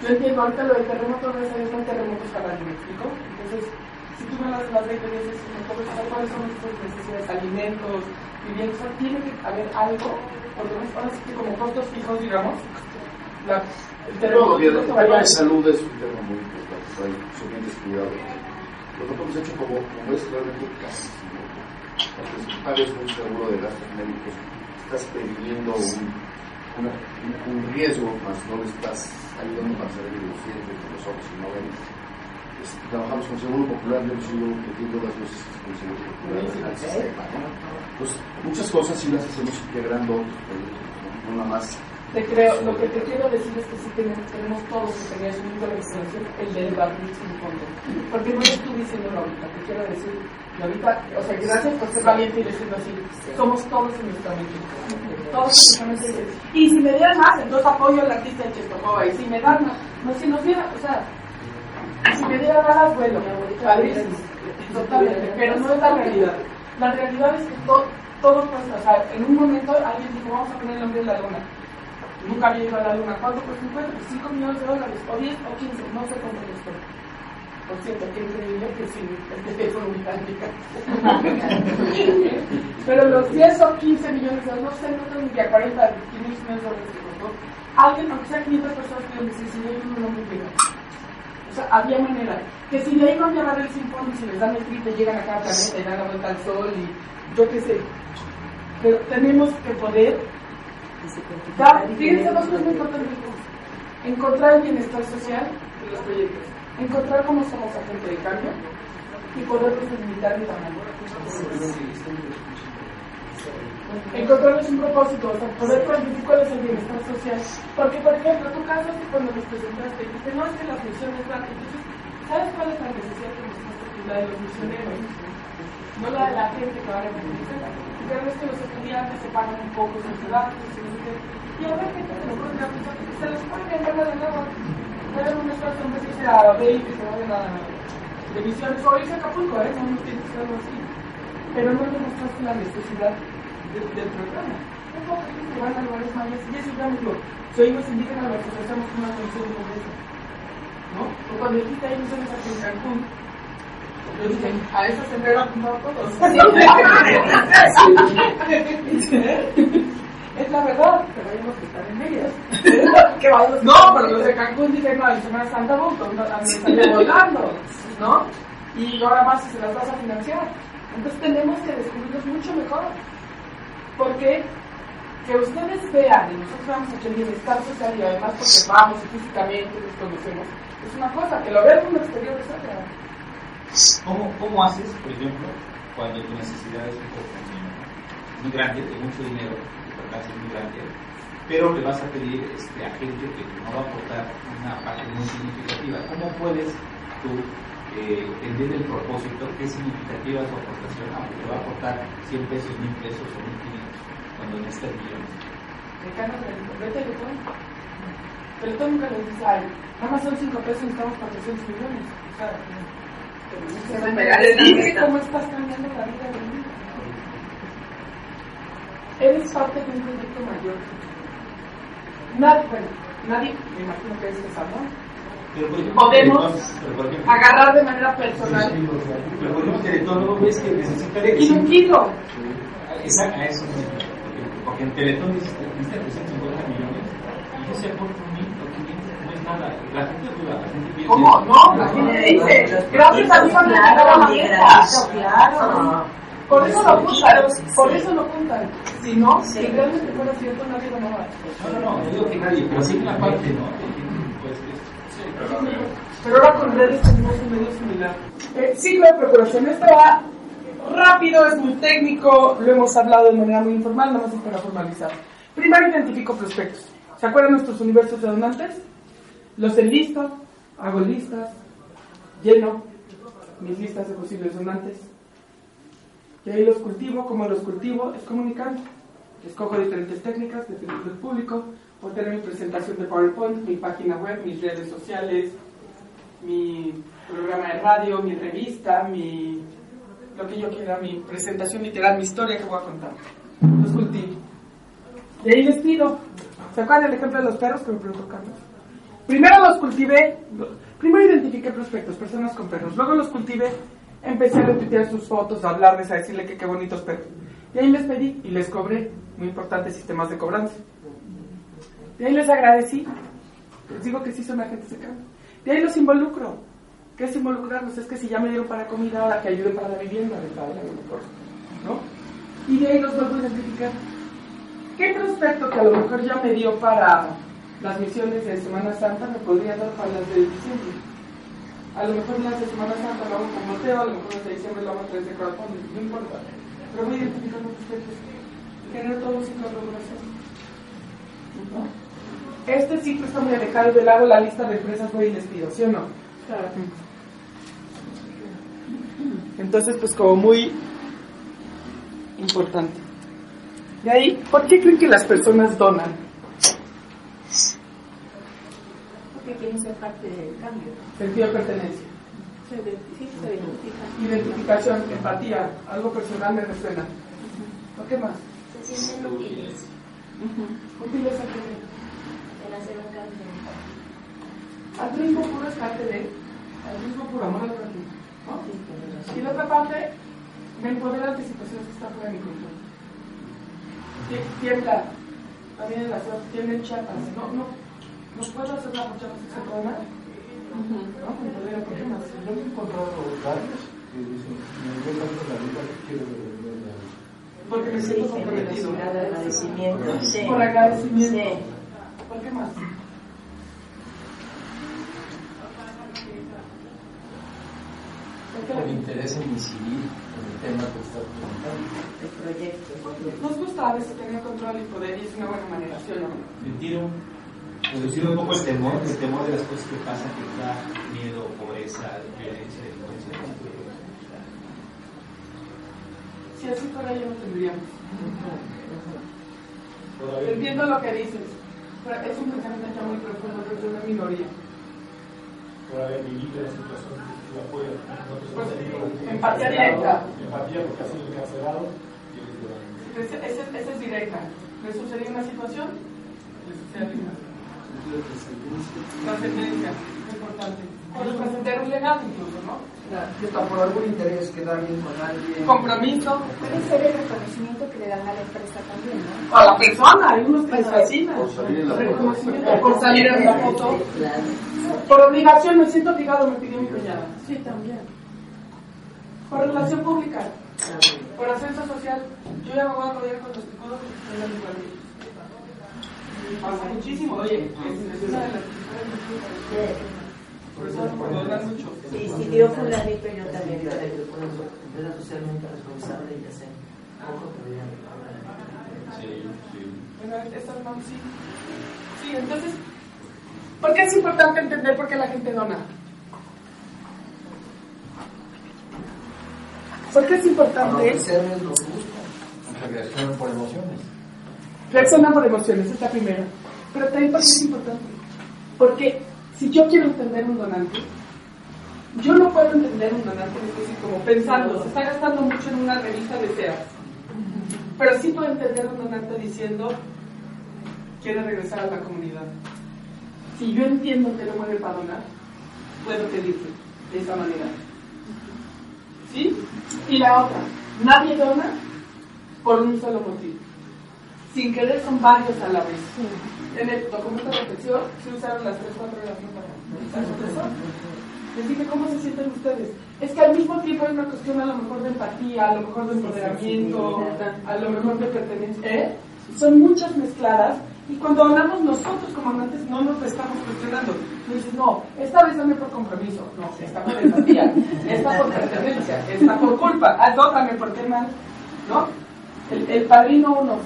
yo entiendo ahorita lo del terremoto, no es un terremoto escalar, ¿me explico? Entonces, si tú me das las 20 veces, me puedo saber cuáles son nuestras necesidades, alimentos, viviendas, o sea, tiene que haber algo, porque ahora sí que como costos fijos, digamos, la, el. No, tema de salud es un tema muy importante, está ahí, son bien descuidados. Lo que hemos hecho como, como es realmente carísimo, porque si pagas un seguro de gastos médicos, estás previniendo un, una, un, un riesgo, más no le estás ayudando para salir de los dientes, de los ojos y no ven. Trabajamos con Seguro Popular, yo sigo metiendo las veces con Seguro Popular al sistema. ¿no? Entonces, muchas cosas sí las hacemos integrando otros proyectos, ¿no? no nada más te creo, lo que te quiero decir es que sí tenemos, tenemos todos que tener un legislación, el del barril sin fondo. Porque no estoy diciéndolo ahorita, te quiero decir, y ahorita, o sea, gracias por ser valiente y decirlo así, somos todos en nuestra mente. Todos en nuestra mente. Y si me dieran más, entonces apoyo al artista de Chestokova, y si me dan más, no, si nos dieran, o sea, si me dieran más, bueno, padrísimo, totalmente, pero no es la realidad. La realidad es que todo, todo cuesta, o sea, en un momento alguien dijo, vamos a poner el nombre de la luna nunca había ido a la luna. ¿Cuánto pues 50? 5 millones de dólares, o 10 o 15, no sé cuánto costó. Por cierto, qué increíble que sin el teléfono británica. Pero los 10 o 15 millones de dólares, no sé, no tengo ni idea, 40, 500 millones de dólares que costó. Alguien, aunque sea 500 personas, pudieron decir, si yo no lo llega. O sea, había manera. Que si de ahí no había barril sin fondo y si les dan el triple, llegan a cada planeta y dan la vuelta al sol y yo qué sé. Pero tenemos que poder Da, fíjense dos cosas importantes. Encontrar el bienestar social de los proyectos. Encontrar cómo somos agente de cambio y poderlos limitar de tamaño. Encontrarles un propósito, o sea, poder transmitir cuál es el bienestar social. Porque, por ejemplo, tu caso que cuando nos presentaste, dijiste, no es que la función es. Entonces, ¿sabes cuál es la necesidad que nos? La de los misioneros, no la de la gente que va a la pero es que los estudiantes se pagan un poco sus ciudades, y habrá gente que lo pensar que se les puede vender de nuevo. Pueden un esfuerzo en vez de irse a Bay que se vayan a de misiones o irse a Acapulco, ¿eh? no tiene que así. Pero no demostraste la necesidad de, del programa. Poco que van a lugares mayores y eso ya hoy nos indican a los que hacemos una atención de eso. ¿No? O cuando dijiste ahí misiones aquí en Cancún, yo dije, a eso se me han apuntado todos. Es la verdad, pero hay unos que están en medias. no, pero los de Cancún dije, no, en Semana Santa voto, me salía volando, ¿no? Y ahora más si se las vas a financiar. Entonces tenemos que descubrirlos mucho mejor. Porque que ustedes vean, y nosotros vamos a el bienestar social y además porque vamos y físicamente los conocemos, es una cosa, que lo vean en un exterior es otra. ¿Cómo, ¿Cómo haces, por ejemplo, cuando tu necesidad es muy grande, de mucho dinero, es muy grande, pero le vas a pedir este, a gente que no va a aportar una parte muy significativa. ¿Cómo puedes tú eh, entender el propósito? ¿Qué significativa es su aportación? Aunque te va a aportar 100 pesos, 1000 pesos o 1500 cuando necesitas millones. Vete de todo. Teletón nunca le dice, ay, nada más son 5 pesos y estamos 400 millones. O sea, ¿Cómo estás cambiando la vida del mundo? Eres parte de un proyecto mayor. Nadie, bueno, nadie, me imagino que es esa, ¿no? Podemos agarrar de manera personal. Pero por ejemplo, Teletón no ves que necesita... Y un kilo. Exacto, eso en Teletón necesita 350 millones y yo sé por 500 no es nada. La gente duda, la gente piensa... ¿Cómo? No, la gente dice, gracias a Dios me la maestra. Claro. Por eso lo apuntan, por eso lo apuntan. Si no, si realmente fuera cierto, nadie lo va No, no, no, digo que nadie, pero sí que la parte, ¿no? Pues, pero ahora con redes tenemos un medio similar. Eh, ciclo de procuración. Esto va rápido, es muy técnico, lo hemos hablado de manera muy informal, nada más es para formalizar. Primero identifico prospectos. ¿Se acuerdan nuestros universos de donantes? Los enlisto, hago listas, lleno mis listas de posibles donantes y ahí los cultivo, como los cultivo, es comunicando. Escojo diferentes técnicas, dependiendo del público. Puedo tener mi presentación de PowerPoint, mi página web, mis redes sociales, mi radio, mi revista, mi lo que yo quiera, mi presentación literal, mi historia que voy a contar. Los cultivo. Y ahí les pido. ¿Se acuerdan del ejemplo de los perros que me preguntó Carlos? Primero los cultivé, primero identifiqué prospectos, personas con perros. Luego los cultivé, empecé a retuitear sus fotos, a hablarles, a decirle que qué bonitos perros. Y ahí les pedí y les cobré. Muy importante, sistemas de cobranza. Y ahí les agradecí. Les digo que sí son agentes de cambio. Y ahí los involucro. ¿Qué es involucrarlos? Es que si ya me dieron para comida, ahora que ayuden para la vivienda, lo mejor, ¿no? Y de ahí los vuelvo a identificar. ¿Qué prospecto que a lo mejor ya me dio para las misiones de Semana Santa me podría dar para las de diciembre? A lo mejor las de Semana Santa lo hago con Mateo, a lo mejor las de diciembre lo hago través de corazón, no importa. Pero voy identificando prospectos. Genero todo un ciclo de regulación. ¿No? Este ciclo está muy alejado del lado la lista de empresas voy y les pido, ¿sí o no? Claro. Entonces, pues como muy importante. De ahí, ¿por qué creen que las personas donan? Porque quieren ser parte del cambio. Sentido de pertenencia. Se identifica, se identifica. Identificación, empatía, algo personal me resuena. ¿O qué más? Se sienten útiles Útiles a qué? en hacer un cambio. Altruismo puro es parte de altruismo puro, amor al prójimo. ¿no? Y la otra parte, me empodera ante situaciones que están fuera de mi control. Tie- Tiembla, también en la ciudad, tiembla en Chiapas. No, no, no puedo hacer Chiapas que se dar. ¿No? Me empodera, ¿por qué más? Yo he encontrado varios que dicen, me dio tanto la vida que quiero Porque me siento comprometido. Por agradecimiento. Por agradecimiento. ¿Por qué más? Por interés en incidir en el tema que está presentando. El proyecto. Nos gusta a veces tener control y poder y es una buena manera, ¿sí o no? Retiro, reducir un poco el temor, el temor de las cosas que pasan, que da miedo, pobreza, violencia, delincuencia. Si así fuera ya no tendríamos. Entiendo lo que dices, pero es un pensamiento ya muy profundo, pero es una minoría. por haber vivido la situación la empatía directa. Empatía porque ha sido encarcelado. Esa es directa. ¿Le sucedió una situación? Le sucede a alguien más. Trascendencia, es importante. Puede trascender un legado incluso, ¿no? Por algún interés quedar bien con alguien. Compromiso. Puede ser el reconocimiento que le dan a la empresa también, ¿no? O a la persona, hay unos que les fascina. Por salir en la foto. Por salir en la foto. Por obligación, me siento obligado, me pidió mi cuñada. Sí, también. Por relación pública, por ascenso social. Yo ya me voy a rodear con los picudos que estoy en igual. Pasa muchísimo, oye, es, es una de las Por eso me donan mucho. Sí, si dio fulanito, yo también de empresa socialmente responsable y hacer poco podría Sí, sí. Bueno, sí. Sí, entonces, ¿por qué es importante entender por qué la gente dona? ¿Por qué es Para importante? reaccionan por emociones. Reacciona por emociones, es la primera. Pero también por qué es importante. Porque si yo quiero entender un donante, yo no puedo entender un donante es decir, como pensando, se está gastando mucho en una revista de SEA. Pero sí puedo entender un donante diciendo, quiere regresar a la comunidad. Si yo entiendo que no mueve para donar, puedo pedirte de esa manera. ¿Sí? Y la otra, nadie dona por un solo motivo. Sin querer son varios a la vez. En el documento de reflexión se usaron las tres, cuatro horas ¿no? para eso. Les dije, ¿cómo se sienten ustedes? Es que al mismo tiempo hay una cuestión a lo mejor de empatía, a lo mejor de empoderamiento, a lo mejor de pertenencia. ¿eh? Son muchas mezcladas y cuando hablamos nosotros como amantes no nos estamos cuestionando. Tú dices, no, esta vez dame por compromiso, no, esta por empatía, esta por pertenencia, esta por culpa, ah, tócame por qué mal, ¿no? El, el padrino uno,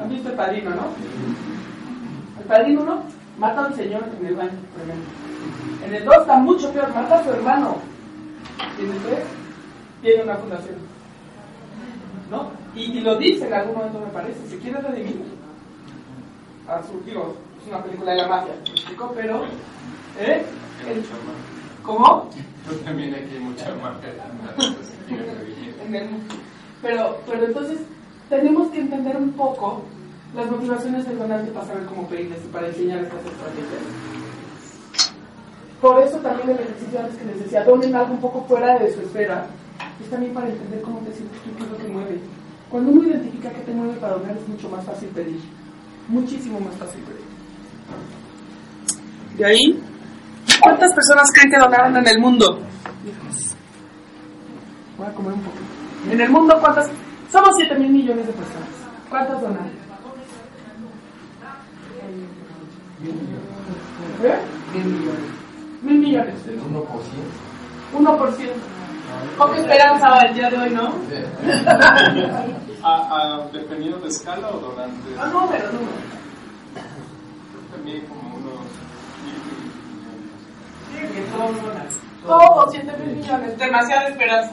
¿han visto el padrino, no? El padrino uno mata a un señor en el baño, por ejemplo. En el 2 está mucho peor, mata a su hermano. Y en el 3 tiene una fundación. ¿No? Y, y lo dice en algún momento, me parece, se quiere redimir. A su, digo, es una película de la mafia, ¿me explico? Pero, ¿eh? El- ¿Cómo? También aquí hay mucha mundo. Pero, pero entonces tenemos que entender un poco las motivaciones del donante para saber cómo pedirles y para enseñar estas estrategias. Por eso también el ejercicio antes que les decía, donen algo un poco fuera de su esfera, es también para entender cómo te sientes tú, qué es lo que mueve. Cuando uno identifica qué te mueve para donar es mucho más fácil pedir, muchísimo más fácil pedir. De ahí, ¿cuántas personas creen que donaron en el mundo? Voy a comer un poco. En el mundo, ¿cuántas? Somos 7 mil millones de personas. ¿Cuántas donaron? ¿Eh? Mil millones. Mil millones. ¿El 1%? 1%. Poca esperanza el día de hoy, ¿no? ¿A, a, ¿Dependiendo de escala o donantes? Ah, número, número. También como unos mil Sí, que todos donan. Todos, 7 mil millones. Demasiada esperanza.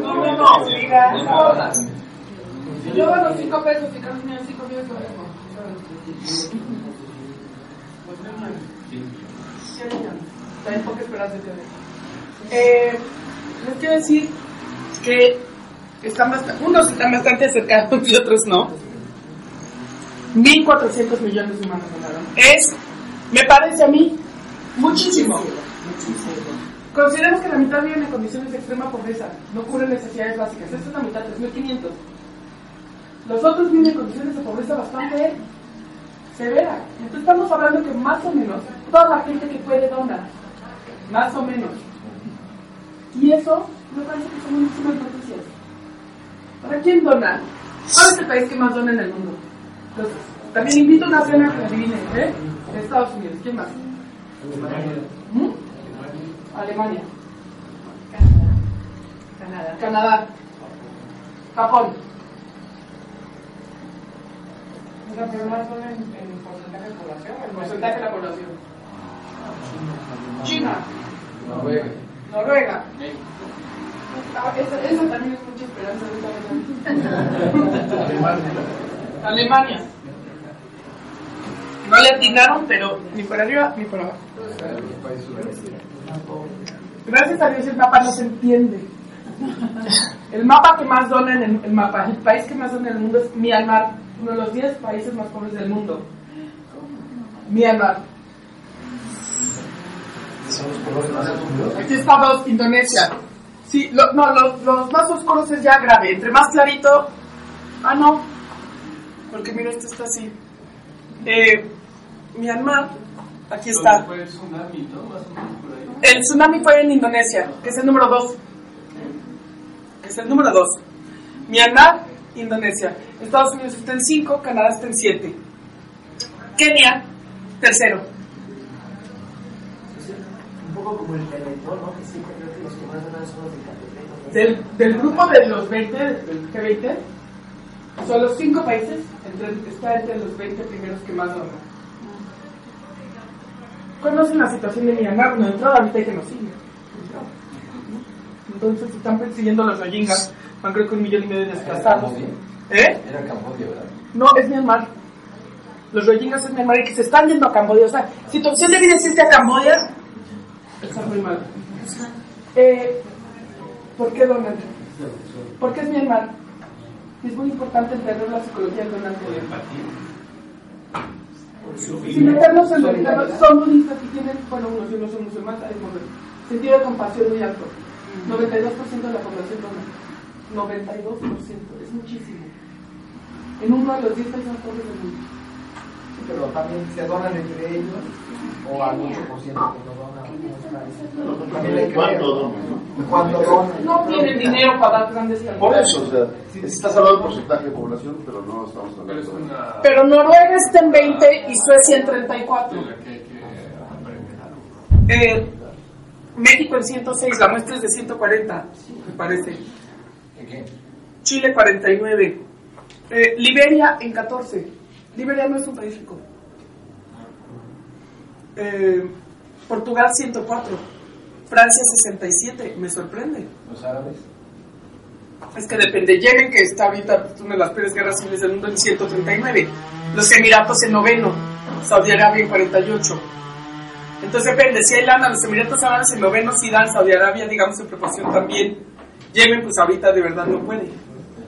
No, no, no, diga. Yo dono 5 pesos y Carlos me da 5 millones. También poca esperanza. Eh, les quiero decir que están bastante, unos están bastante acercados y otros no. 1.400 millones de humanos donaron. Es, me parece a mí, muchísimo. Consideremos que la mitad viven en condiciones de extrema pobreza, no cubren necesidades básicas. Esta es la mitad, 3.500. Los otros viven en condiciones de pobreza bastante severa. Entonces estamos hablando que más o menos toda la gente que puede donar, más o menos. Y eso me parece que son muchísimas noticias. ¿Para quién dona? ¿Cuál es el país que más dona en el mundo? Entonces, también invito a una cena que adivinen, ¿eh? Estados Unidos. ¿Quién más? ¿Mm? Alemania. Canadá. Canadá. Japón. La más son en, en porcentaje de población. El porcentaje de la población. China. Noruega. Noruega. Ah, esa, esa también es mucha esperanza. Alemania. Alemania. No le atinaron, pero ni por arriba ni por abajo. Gracias a Dios el mapa no se entiende. El mapa que más dona en el, mapa, el país que más dona en el mundo es Myanmar, uno de los 10 países más pobres del mundo. Myanmar. Aquí estamos, Indonesia. Sí, lo- no, los, los más oscuros es ya grave. Entre más clarito. Ah, no. Porque mira, esto está así. Eh, Myanmar. Aquí está. Fue el tsunami, ¿no? Más o menos por ahí. El tsunami fue en Indonesia, que es el número 2. Es el número 2. Myanmar, Indonesia. Estados Unidos está en 5, Canadá está en 7. Kenia, tercero. Un poco como el Teletón, ¿no? Que siempre creo que los que más donan son los de. Del, del grupo de los 20, del G20, son los 5 países, entre- está entre los 20 primeros que más donan. Conocen la situación de Myanmar, no entró ahorita hay genocidio. Entonces están persiguiendo a los rohingyas, van creo que un millón y medio de desplazados. ¿Eh? Era Cambodia, ¿verdad? No, es Myanmar. Los rohingyas es Myanmar y que se están yendo a Cambodia. O sea, si tu opción de vida es irte a Cambodia, está muy mal. Eh, ¿Por qué donan? ¿Por qué es Myanmar? Es muy importante entender la psicología del donante. Sin meternos en religión, son budistas y tienen, bueno, unos y unos son musulmanes, hay. Sentido de compasión muy alto. 92% de la población dona. 92%, es muchísimo. En uno de los 10 países más pobres del mundo. Pero también se donan entre ellos o al 8% que no donan. ¿Cuánto donan? cuánto donan. No tienen dinero para dar grandes cantidades. Por eso, o sea, estás hablando de porcentaje de población, pero no estamos hablando de una. Pero Noruega está en 20 y Suecia en 34. de la que hay que aprender. Eh, México en 106, la muestra es de 140, me parece. ¿En qué? Chile 49. Eh, Liberia en 14. Liberia no es un país rico. Eh, Portugal 104. Francia 67. Me sorprende. Los árabes. Es que depende. Yemen, que está ahorita pues, una de las peores guerras civiles del mundo, en 139. Los Emiratos en noveno. Saudi Arabia en 48. Entonces depende, si hay lana, los Emiratos Árabes, Eslovenos, Irán, Saudi Arabia, digamos en proporción también, Yemen, pues ahorita de verdad no puede.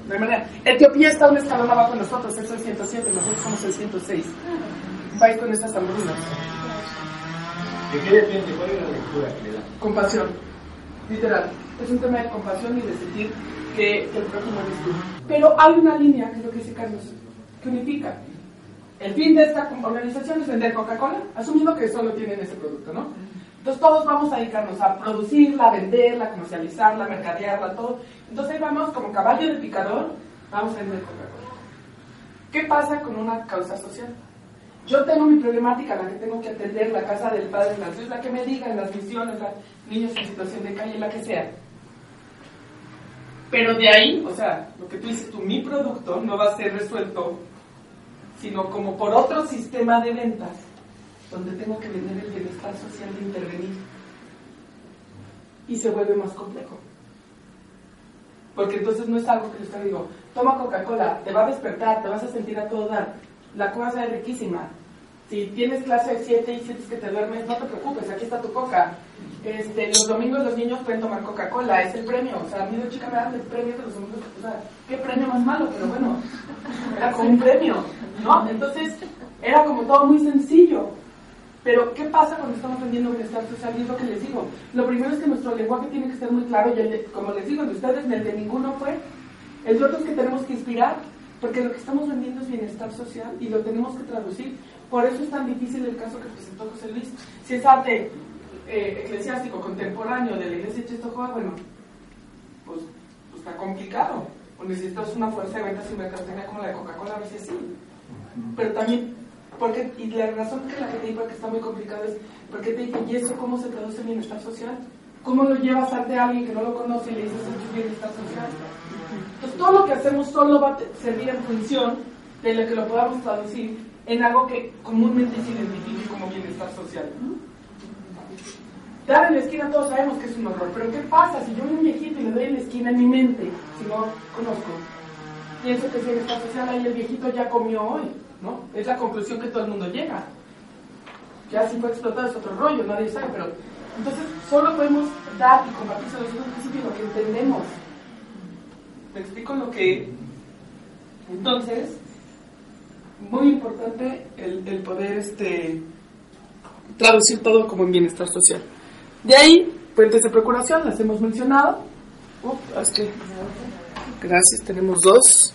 No hay manera. Etiopía está un escalón abajo de nosotros, es el 107, nosotros somos el 106. Un país con estas hambrunas. ¿De qué depende? ¿Cuál es la lectura que le da? Compasión, literal. Es un tema de compasión y de sentir que el prójimo eres tú. Pero hay una línea, que es lo que dice Carlos, que unifica. El fin de esta organización es vender Coca-Cola, asumiendo que solo tienen ese producto, ¿no? Entonces todos vamos a dedicarnos a producirla, venderla, comercializarla, mercadearla, todo. Entonces ahí vamos como caballo de picador, vamos a vender Coca-Cola. ¿Qué pasa con una causa social? Yo tengo mi problemática, la que tengo que atender, la casa del padre, la, la que me digan, las misiones, la, niños en situación de calle, la que sea. Pero de ahí, o sea, lo que tú dices tú, mi producto no va a ser resuelto, sino como por otro sistema de ventas, donde tengo que vender el bienestar social de intervenir. Y se vuelve más complejo. Porque entonces no es algo que yo te digo, toma Coca-Cola, te va a despertar, te vas a sentir a todo dar, la cosa es riquísima. Si tienes clase de 7 y sientes que te duermes, no te preocupes, aquí está tu coca. Este, los domingos los niños pueden tomar Coca-Cola, es el premio. O sea, a mí de chica me dan el premio de los domingos. O sea, qué premio más malo, pero bueno, era como un premio, ¿no? Entonces, era como todo muy sencillo. Pero, ¿qué pasa cuando estamos vendiendo bienestar social? Y es lo que les digo. Lo primero es que nuestro lenguaje tiene que ser muy claro, y el como les digo, de ustedes, el de ninguno fue. El otro es que tenemos que inspirar, porque lo que estamos vendiendo es bienestar social y lo tenemos que traducir. Por eso es tan difícil el caso que presentó José Luis. Si es arte eh, eclesiástico contemporáneo de la iglesia de Chistojua, bueno, pues, pues, está complicado. O necesitas una fuerza de ventas y mercadotecnia como la de Coca-Cola, a veces sí. Pero también, porque, y la razón que la gente dice que está muy complicado es, porque te dicen, ¿y eso cómo se traduce en bienestar social? ¿Cómo lo llevas ante alguien que no lo conoce y le dices, es bienestar social? Entonces, todo lo que hacemos solo va a servir en función de lo que lo podamos traducir en algo que comúnmente se identifique como bienestar social. Dar en la esquina todos sabemos que es un horror, pero ¿qué pasa si yo veo un viejito y le doy en la esquina en mi mente, si no conozco? Pienso que es bienestar social, ahí el viejito ya comió hoy, ¿no? Es la conclusión que todo el mundo llega. Ya si fue explotado es otro rollo, nadie sabe, pero entonces solo podemos dar y compartir sobre los principios lo que entendemos. ¿Me explico lo que... Entonces, muy importante el, poder este, traducir todo como en bienestar social. De ahí, fuentes de procuración, las hemos mencionado. es que, gracias, tenemos dos.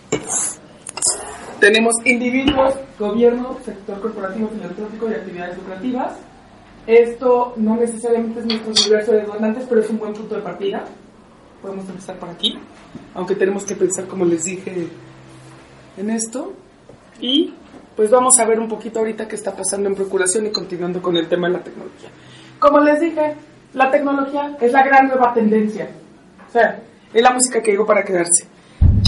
Tenemos individuos, gobierno, sector corporativo, filantrópico y actividades lucrativas. Esto no necesariamente es nuestro universo de donantes, pero es un buen punto de partida. Podemos empezar por aquí, aunque tenemos que pensar, como les dije, en esto. Y pues vamos a ver un poquito ahorita qué está pasando en procuración y continuando con el tema de la tecnología. Como les dije, la tecnología es la gran nueva tendencia. O sea, es la música que llegó para quedarse.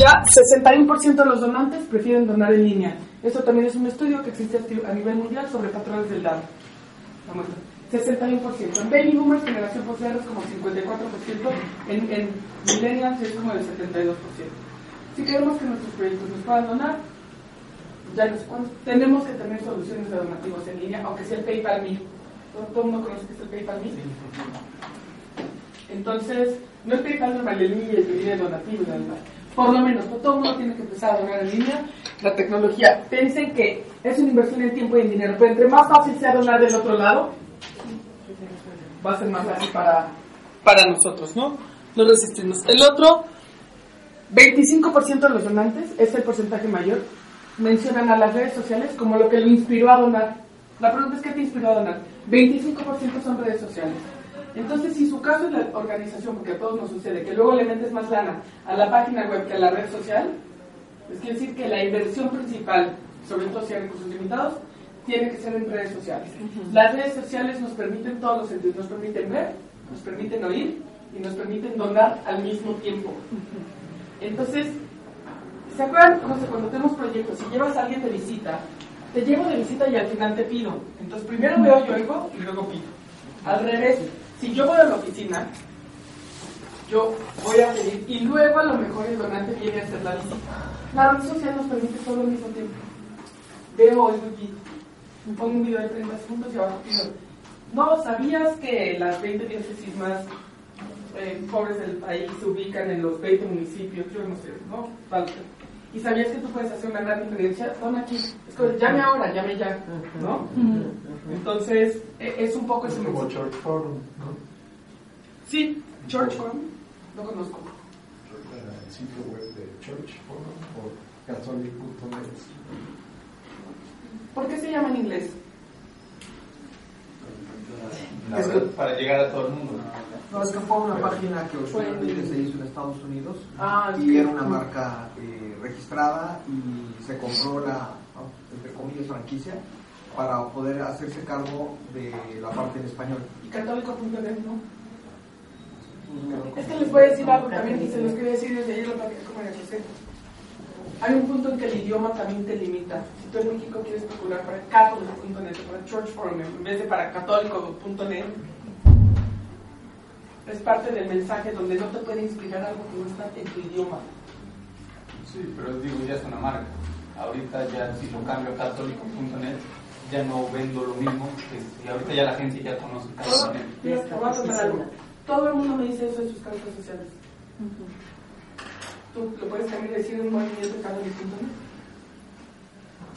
Ya 61% de los donantes prefieren donar en línea. Esto también es un estudio que existe a nivel mundial sobre patrones del DAO. 61%. En Baby Boomers, generación posterior es como 54%. En, en Millennials es como el 72%. Si queremos que nuestros proyectos nos puedan donar, ya no sé cuándo, tenemos que tener soluciones de donativos en línea, aunque sea el PayPal Me. ¿Todo el mundo conoce que es el PayPal Me? Entonces, no es PayPal normal, el MI, el que donativo, por lo menos, no todo el mundo tiene que empezar a donar en línea. La tecnología, piensen que es una inversión en tiempo y en dinero, pero entre más fácil sea donar del otro lado, va a ser más fácil para, para nosotros, ¿no? No resistimos. El otro, 25% de los donantes, es el porcentaje mayor, mencionan a las redes sociales como lo que lo inspiró a donar. La pregunta es, ¿qué te inspiró a donar? 25% son redes sociales. Entonces, si su caso es la organización, porque a todos nos sucede, que luego le metes más lana a la página web que a la red social, es quiere decir que la inversión principal, sobre todo si hay recursos limitados, tiene que ser en redes sociales. Las redes sociales nos permiten todos los sentidos, nos permiten ver, nos permiten oír y nos permiten donar al mismo tiempo. Entonces, ¿se acuerdan cuando tenemos proyectos, si llevas a alguien de visita, te llevo de visita y al final te pido? Entonces, primero veo yo oigo y luego pido. Al revés, si yo voy a la oficina, yo voy a pedir y luego a lo mejor el donante viene a hacer la visita. La red social nos permite todo al mismo tiempo. Veo, oigo y pido. Me pongo un video de 30 segundos y abajo pido. no, ¿sabías que las 20 diócesis más eh, pobres del país se ubican en los 20 municipios? Yo no sé, ¿no? Vale. ¿Y sabías que tú puedes hacer una gran inferencia? Pon aquí. Es como, llame ahora, llame ya, ¿no? Entonces, e- es un poco ese Como mensaje. Church Forum, ¿no? Sí, Church Forum, lo conozco. El sitio web de Church Forum o catholic.net. ¿Por qué se llama en inglés? Para llegar a todo el mundo. No, es que fue una página que originalmente se hizo en Estados Unidos Ah, y era una marca eh, registrada y se compró la, entre comillas, franquicia para poder hacerse cargo de la parte en español. Y católico.net, ¿no? Es que les voy a decir algo también, y se los quería decir desde ayer, lo platiqué con María José. Hay un punto en que el idioma también te limita. Si tú en México quieres procurar para catholic.net o para church forum en vez de para católico.net, es parte del mensaje donde no te puede inspirar algo que no está en tu idioma. Sí, pero digo, ya es una marca. Ahorita ya si lo cambio a católico.net, ya no vendo lo mismo. que si ahorita ya la gente ya conoce católico.net. mira, te voy a contar algo. Todo el mundo me dice eso en sus causas sociales. Tú lo puedes también decir en un movimiento católico.net.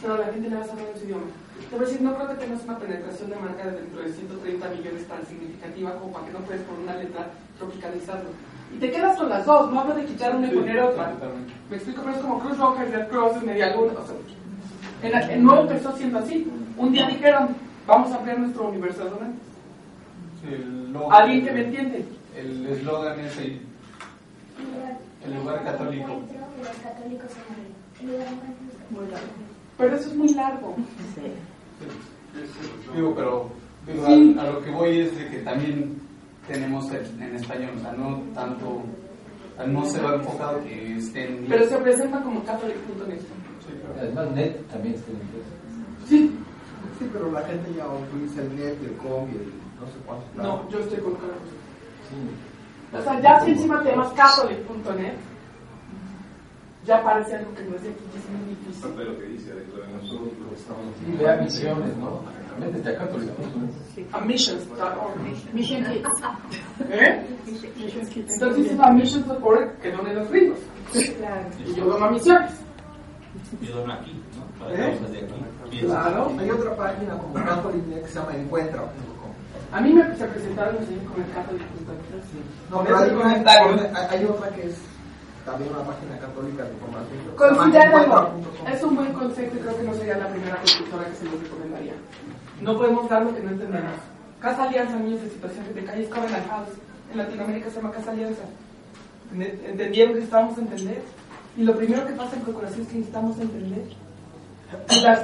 Pero a la gente le vas a hablar en su idioma. Te voy a decir, no creo que tengas una penetración de marca de dentro de 130 millones tan significativa como para que no puedes por una letra tropicalizarlo. Y te quedas con las dos, no hablo de quitar una y Sí, poner otra. Me explico, pero es como Cruz Roja y Red Cross y Media Luna. O sea, en, en nuevo empezó siendo así. Un día dijeron, vamos a ampliar nuestro universo de donantes. El ¿Alguien que me entiende? El eslogan es el, el lugar católico. Que los católicos se. El lugar de Pero eso es muy largo. Digo, pero digo, Sí. a, a lo que voy es de que también tenemos en, en español, o sea, no tanto, no se va enfocado que esté en Pero se presenta como catholic.net. Además, net también está en inglés. Sí. Sí, pero la gente ya utiliza el net, el com y el no sé cuánto. No, yo estoy con cada cosa. O sea, ya si encima te llamas catholic.net, ya parece algo que no es de aquí, es muy difícil. Parte de lo que dice Alejandro, nosotros lo estamos Y vea misiones, ¿no? Métete a católico.net. A missions.org. Mission Kids. ¿Eh? Mission Kids. Entonces a missions.org que donen los libros. Claro. Y yo dono a misiones. Yo dono aquí, ¿no? Para ¿Eh? de aquí. Claro. Hay otra página como Catholic.net que se llama Encuentra.com. A mí me se presentaron como el catholic.net. No, Con pero hay hay otra que es también una página católica de información. Encuentra.com. Es un buen concepto y creo que no sería la primera constructora que se lo recomendaría. No podemos dar lo que no entendemos. Casa Alianza, niños de situación de calle, es Covenant House. En Latinoamérica se llama Casa Alianza. ¿Ent- ¿Entendieron que estábamos a entender? Y lo primero que pasa en Procuración es que necesitamos entender. Y las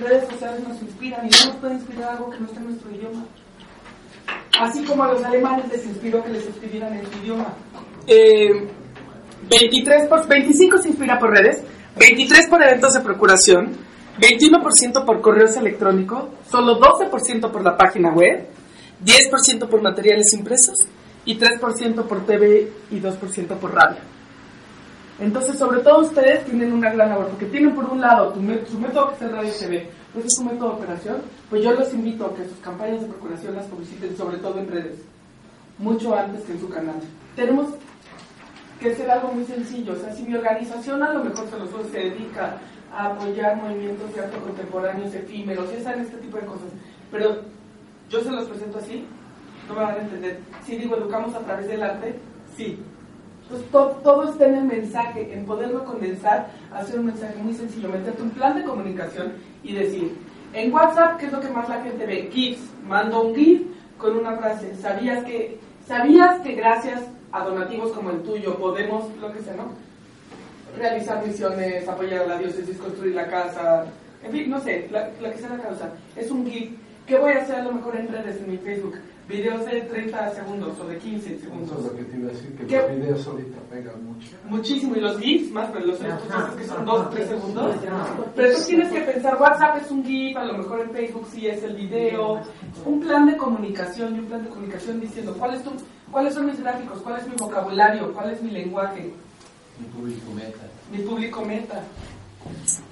redes sociales nos inspiran y no nos puede inspirar algo que no está en nuestro idioma. Así como a los alemanes les inspiró que les escribieran en su idioma. Eh, 23 por, 25 se inspira por redes, 23 por eventos de procuración, 21% por correos electrónicos, solo 12% por la página web, 10% por materiales impresos y 3% por TV y 2% por radio. Entonces, sobre todo ustedes tienen una gran labor, porque tienen por un lado su método que es el radio TV, pues es su método de operación, pues yo los invito a que sus campañas de procuración las publiciten, sobre todo en redes, mucho antes que en su canal. Tenemos que ser algo muy sencillo. O sea, si mi organización a lo mejor se, los, se dedica a apoyar movimientos de arte contemporáneos efímeros, ya saben este tipo de cosas, pero yo se los presento así, no me van a entender. Si digo educamos a través del arte, sí. Entonces to- todo está en el mensaje, en poderlo condensar, hacer un mensaje muy sencillo, meterte un plan de comunicación y decir, en WhatsApp, ¿qué es lo que más la gente ve? GIFs. Mando un GIF con una frase. ¿Sabías que, ¿Sabías que gracias a donativos como el tuyo podemos, lo que sea, ¿no? Realizar misiones, apoyar a la diócesis, construir la casa, en fin, no sé, la, la que sea la causa. Es un GIF. ¿Qué voy a hacer a lo mejor en redes, en mi Facebook? Videos de 30 segundos o de 15 segundos. Eso es lo que te iba a decir, que ¿Qué? los videos ahorita pegan mucho. Muchísimo, y los GIFs más, pero los cosas que son 2 o 3 segundos. Pero tú tienes que pensar, WhatsApp es un GIF, a lo mejor en Facebook sí es el video, un plan de comunicación y un plan de comunicación diciendo cuál es tu, cuáles son mis gráficos, cuál es mi vocabulario, cuál es mi lenguaje, Mi público meta. mi público meta.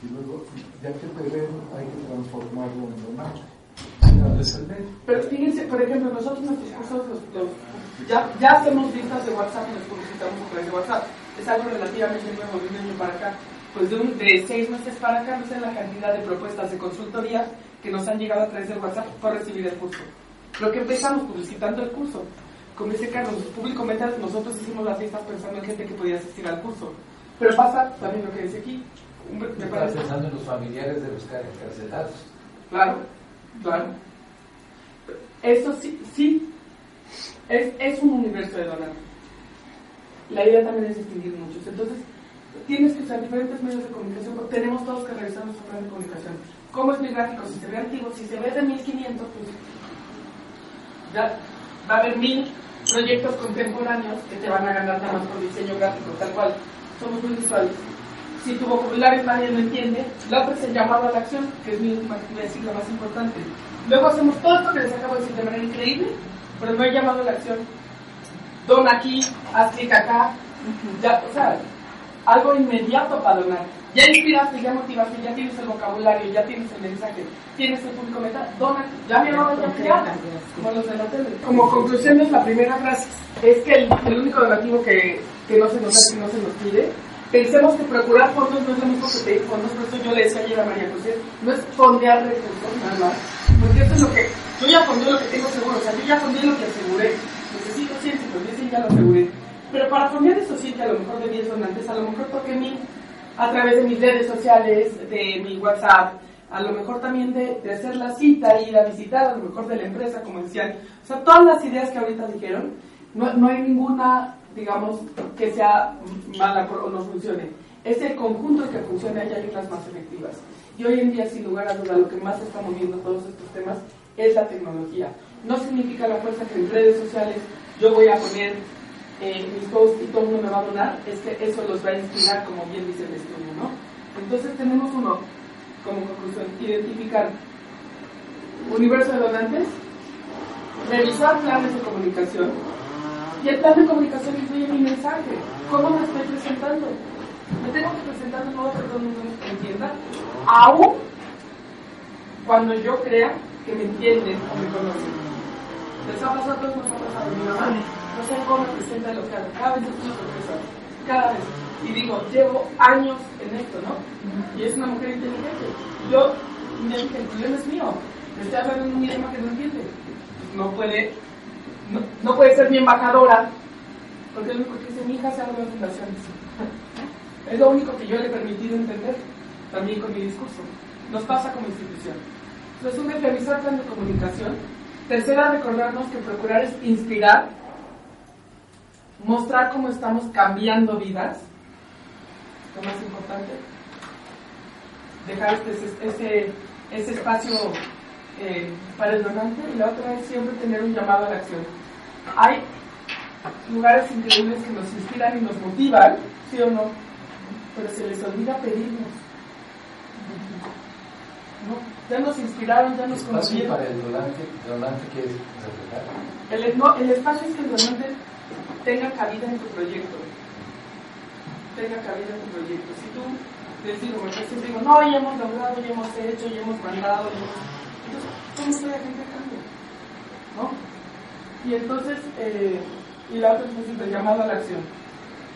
Y luego, ya que te ven, hay que transformarlo en donante. cuál es el medio. Pero fíjense, por ejemplo, nosotros nuestros cursos los, los- ya, ya hacemos listas de WhatsApp y los publicitamos a través de WhatsApp. Es algo relativamente nuevo de un año para acá. Pues de, un- de seis meses para acá, no sé la cantidad de propuestas de consultoría que nos han llegado a través de WhatsApp por recibir el curso. Lo que empezamos publicitando el curso. Como dice Carlos, públicamente nosotros hicimos las listas pensando en gente que podía asistir al curso. Pero pasa también lo que dice aquí. Me parece pensando en los familiares de los car- encarcelados. Claro, claro. Eso sí, sí, es, un universo de donantes. La idea también es distinguir muchos. Entonces, tienes que usar diferentes medios de comunicación. Tenemos todos que revisar nuestro plan de comunicación. ¿Cómo es mi gráfico? Si se ve antiguo, si se ve de 1500, pues ya va a haber mil proyectos contemporáneos que te van a ganar nada más por diseño gráfico, tal cual. Somos muy visuales. Si tu vocabulario nadie lo entiende, la otra es el llamado a la acción, que es mi más importante. Luego hacemos todo esto que les acabo de decir de manera increíble, pero no hay llamado a la acción. Dona aquí, haz clic acá, ya, o sea, algo inmediato para donar. Ya inspiraste, ya motivaste, ya tienes el vocabulario, ya tienes el mensaje, tienes el público meta, dona, ya me va ya ya, como los de la tele. Como conclusión es la primera frase, es que el, el único donativo que, que no se nos da, que no se nos pide, pensemos que procurar fondos no es lo mismo que pedir fondos, por eso yo le decía ayer a María José, no es fondear recursos nada más, porque eso es lo que, yo ya fondeo lo que tengo seguro, o sea, yo ya fondeé lo que aseguré, necesito 100, si fondeé 100 ya lo aseguré, pero para fondear esos 100 que a lo mejor de 10 donantes, a lo mejor toque mil a través de mis redes sociales, de mi WhatsApp, a lo mejor también de, de hacer la cita, ir a visitar, a lo mejor de la empresa, como decían. O sea, todas las ideas que ahorita dijeron, no, no hay ninguna, digamos, que sea mala o no funcione. Es el conjunto que funciona y hay las más efectivas. Y hoy en día, sin lugar a duda, lo que más está moviendo todos estos temas es la tecnología. No significa la fuerza que en redes sociales yo voy a poner eh, mis posts y todo el mundo me va a donar, es que eso los va a inspirar, como bien dice el estudio, ¿no? Entonces tenemos uno, como conclusión, identificar universo de donantes, revisar planes de comunicación, y el plan de comunicación incluye mi mensaje, cómo me estoy presentando. Me tengo que presentar de modo que todo el mundo me entienda, aún cuando yo crea que me entienden o me conocen. Les ha pasado a todos, nos ha pasado mi mamá. No sé cómo presenta lo que hago. Cada vez es una sorpresa. Cada vez. Y digo, llevo años en esto, ¿no? Y es una mujer inteligente. Yo me dije, el problema es mío. Me estoy hablando en un idioma que no entiende. No puede, no, no puede ser mi embajadora, porque lo único que dice mi hija se habla de fundaciones. Es lo único que yo le he permitido entender, también con mi discurso. Nos pasa como institución. Resumen, revisar plan de comunicación. Tercera, recordarnos que procurar es inspirar, mostrar cómo estamos cambiando vidas, lo más importante. Dejar este, ese, ese espacio eh, para el donante y la otra es siempre tener un llamado a la acción. Hay lugares increíbles que nos inspiran y nos motivan, ¿sí o no? Pero se les olvida pedirnos. ¿No? Ya nos inspiraron, ya nos conocieron. para el donante, donante que es. El, no, el espacio es que el donante tenga cabida en tu proyecto. Tenga cabida en tu proyecto. Si tú les digo, me siempre digo, no, ya hemos logrado, ya hemos hecho, ya hemos mandado, ya hemos... Entonces, ¿cómo está la gente cambia? ¿No? Y entonces, eh, y la otra es el llamado a la acción.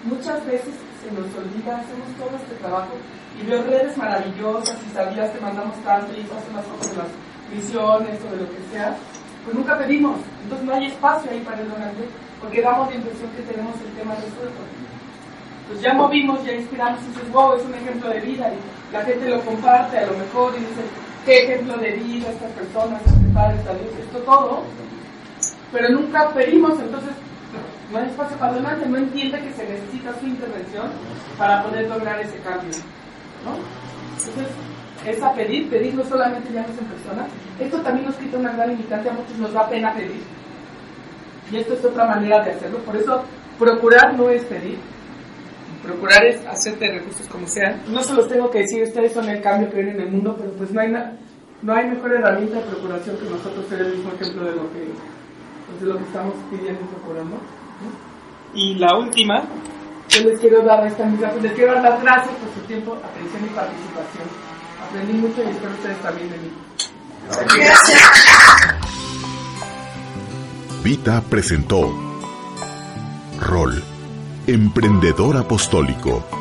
Muchas veces se nos olvida, hacemos todo este trabajo y veo redes maravillosas y sabías que mandamos tanto y hacen las cosas de las misiones o de lo que sea, pues nunca pedimos. Entonces no hay espacio ahí para el donante porque damos la impresión que tenemos el tema resuelto. Pues ya movimos, ya inspiramos y dices, wow, es un ejemplo de vida y la gente lo comparte a lo mejor y dice, qué ejemplo de vida estas personas, este padre, esta Dios, esto todo, pero nunca pedimos, entonces no hay espacio para donante, no entiende que se necesita su intervención para poder lograr ese cambio. ¿no? Entonces, es a pedir, pedir no solamente llamas en persona, esto también nos quita una gran limitante, a muchos nos da pena pedir. Y esto es otra manera de hacerlo, por eso procurar no es pedir, procurar es hacerte recursos como sean. No se los tengo que decir, ustedes son el cambio que ven en el mundo, pero pues no hay, no hay mejor herramienta de procuración que nosotros ser el mismo ejemplo de lo que, pues, de lo que estamos pidiendo y procurando. Y la última. Yo les quiero dar esta misma, pues, les quiero dar las gracias por su tiempo, atención y participación. Aprendí mucho y espero ustedes también de mí. Gracias. Vita presentó Rol Emprendedor Apostólico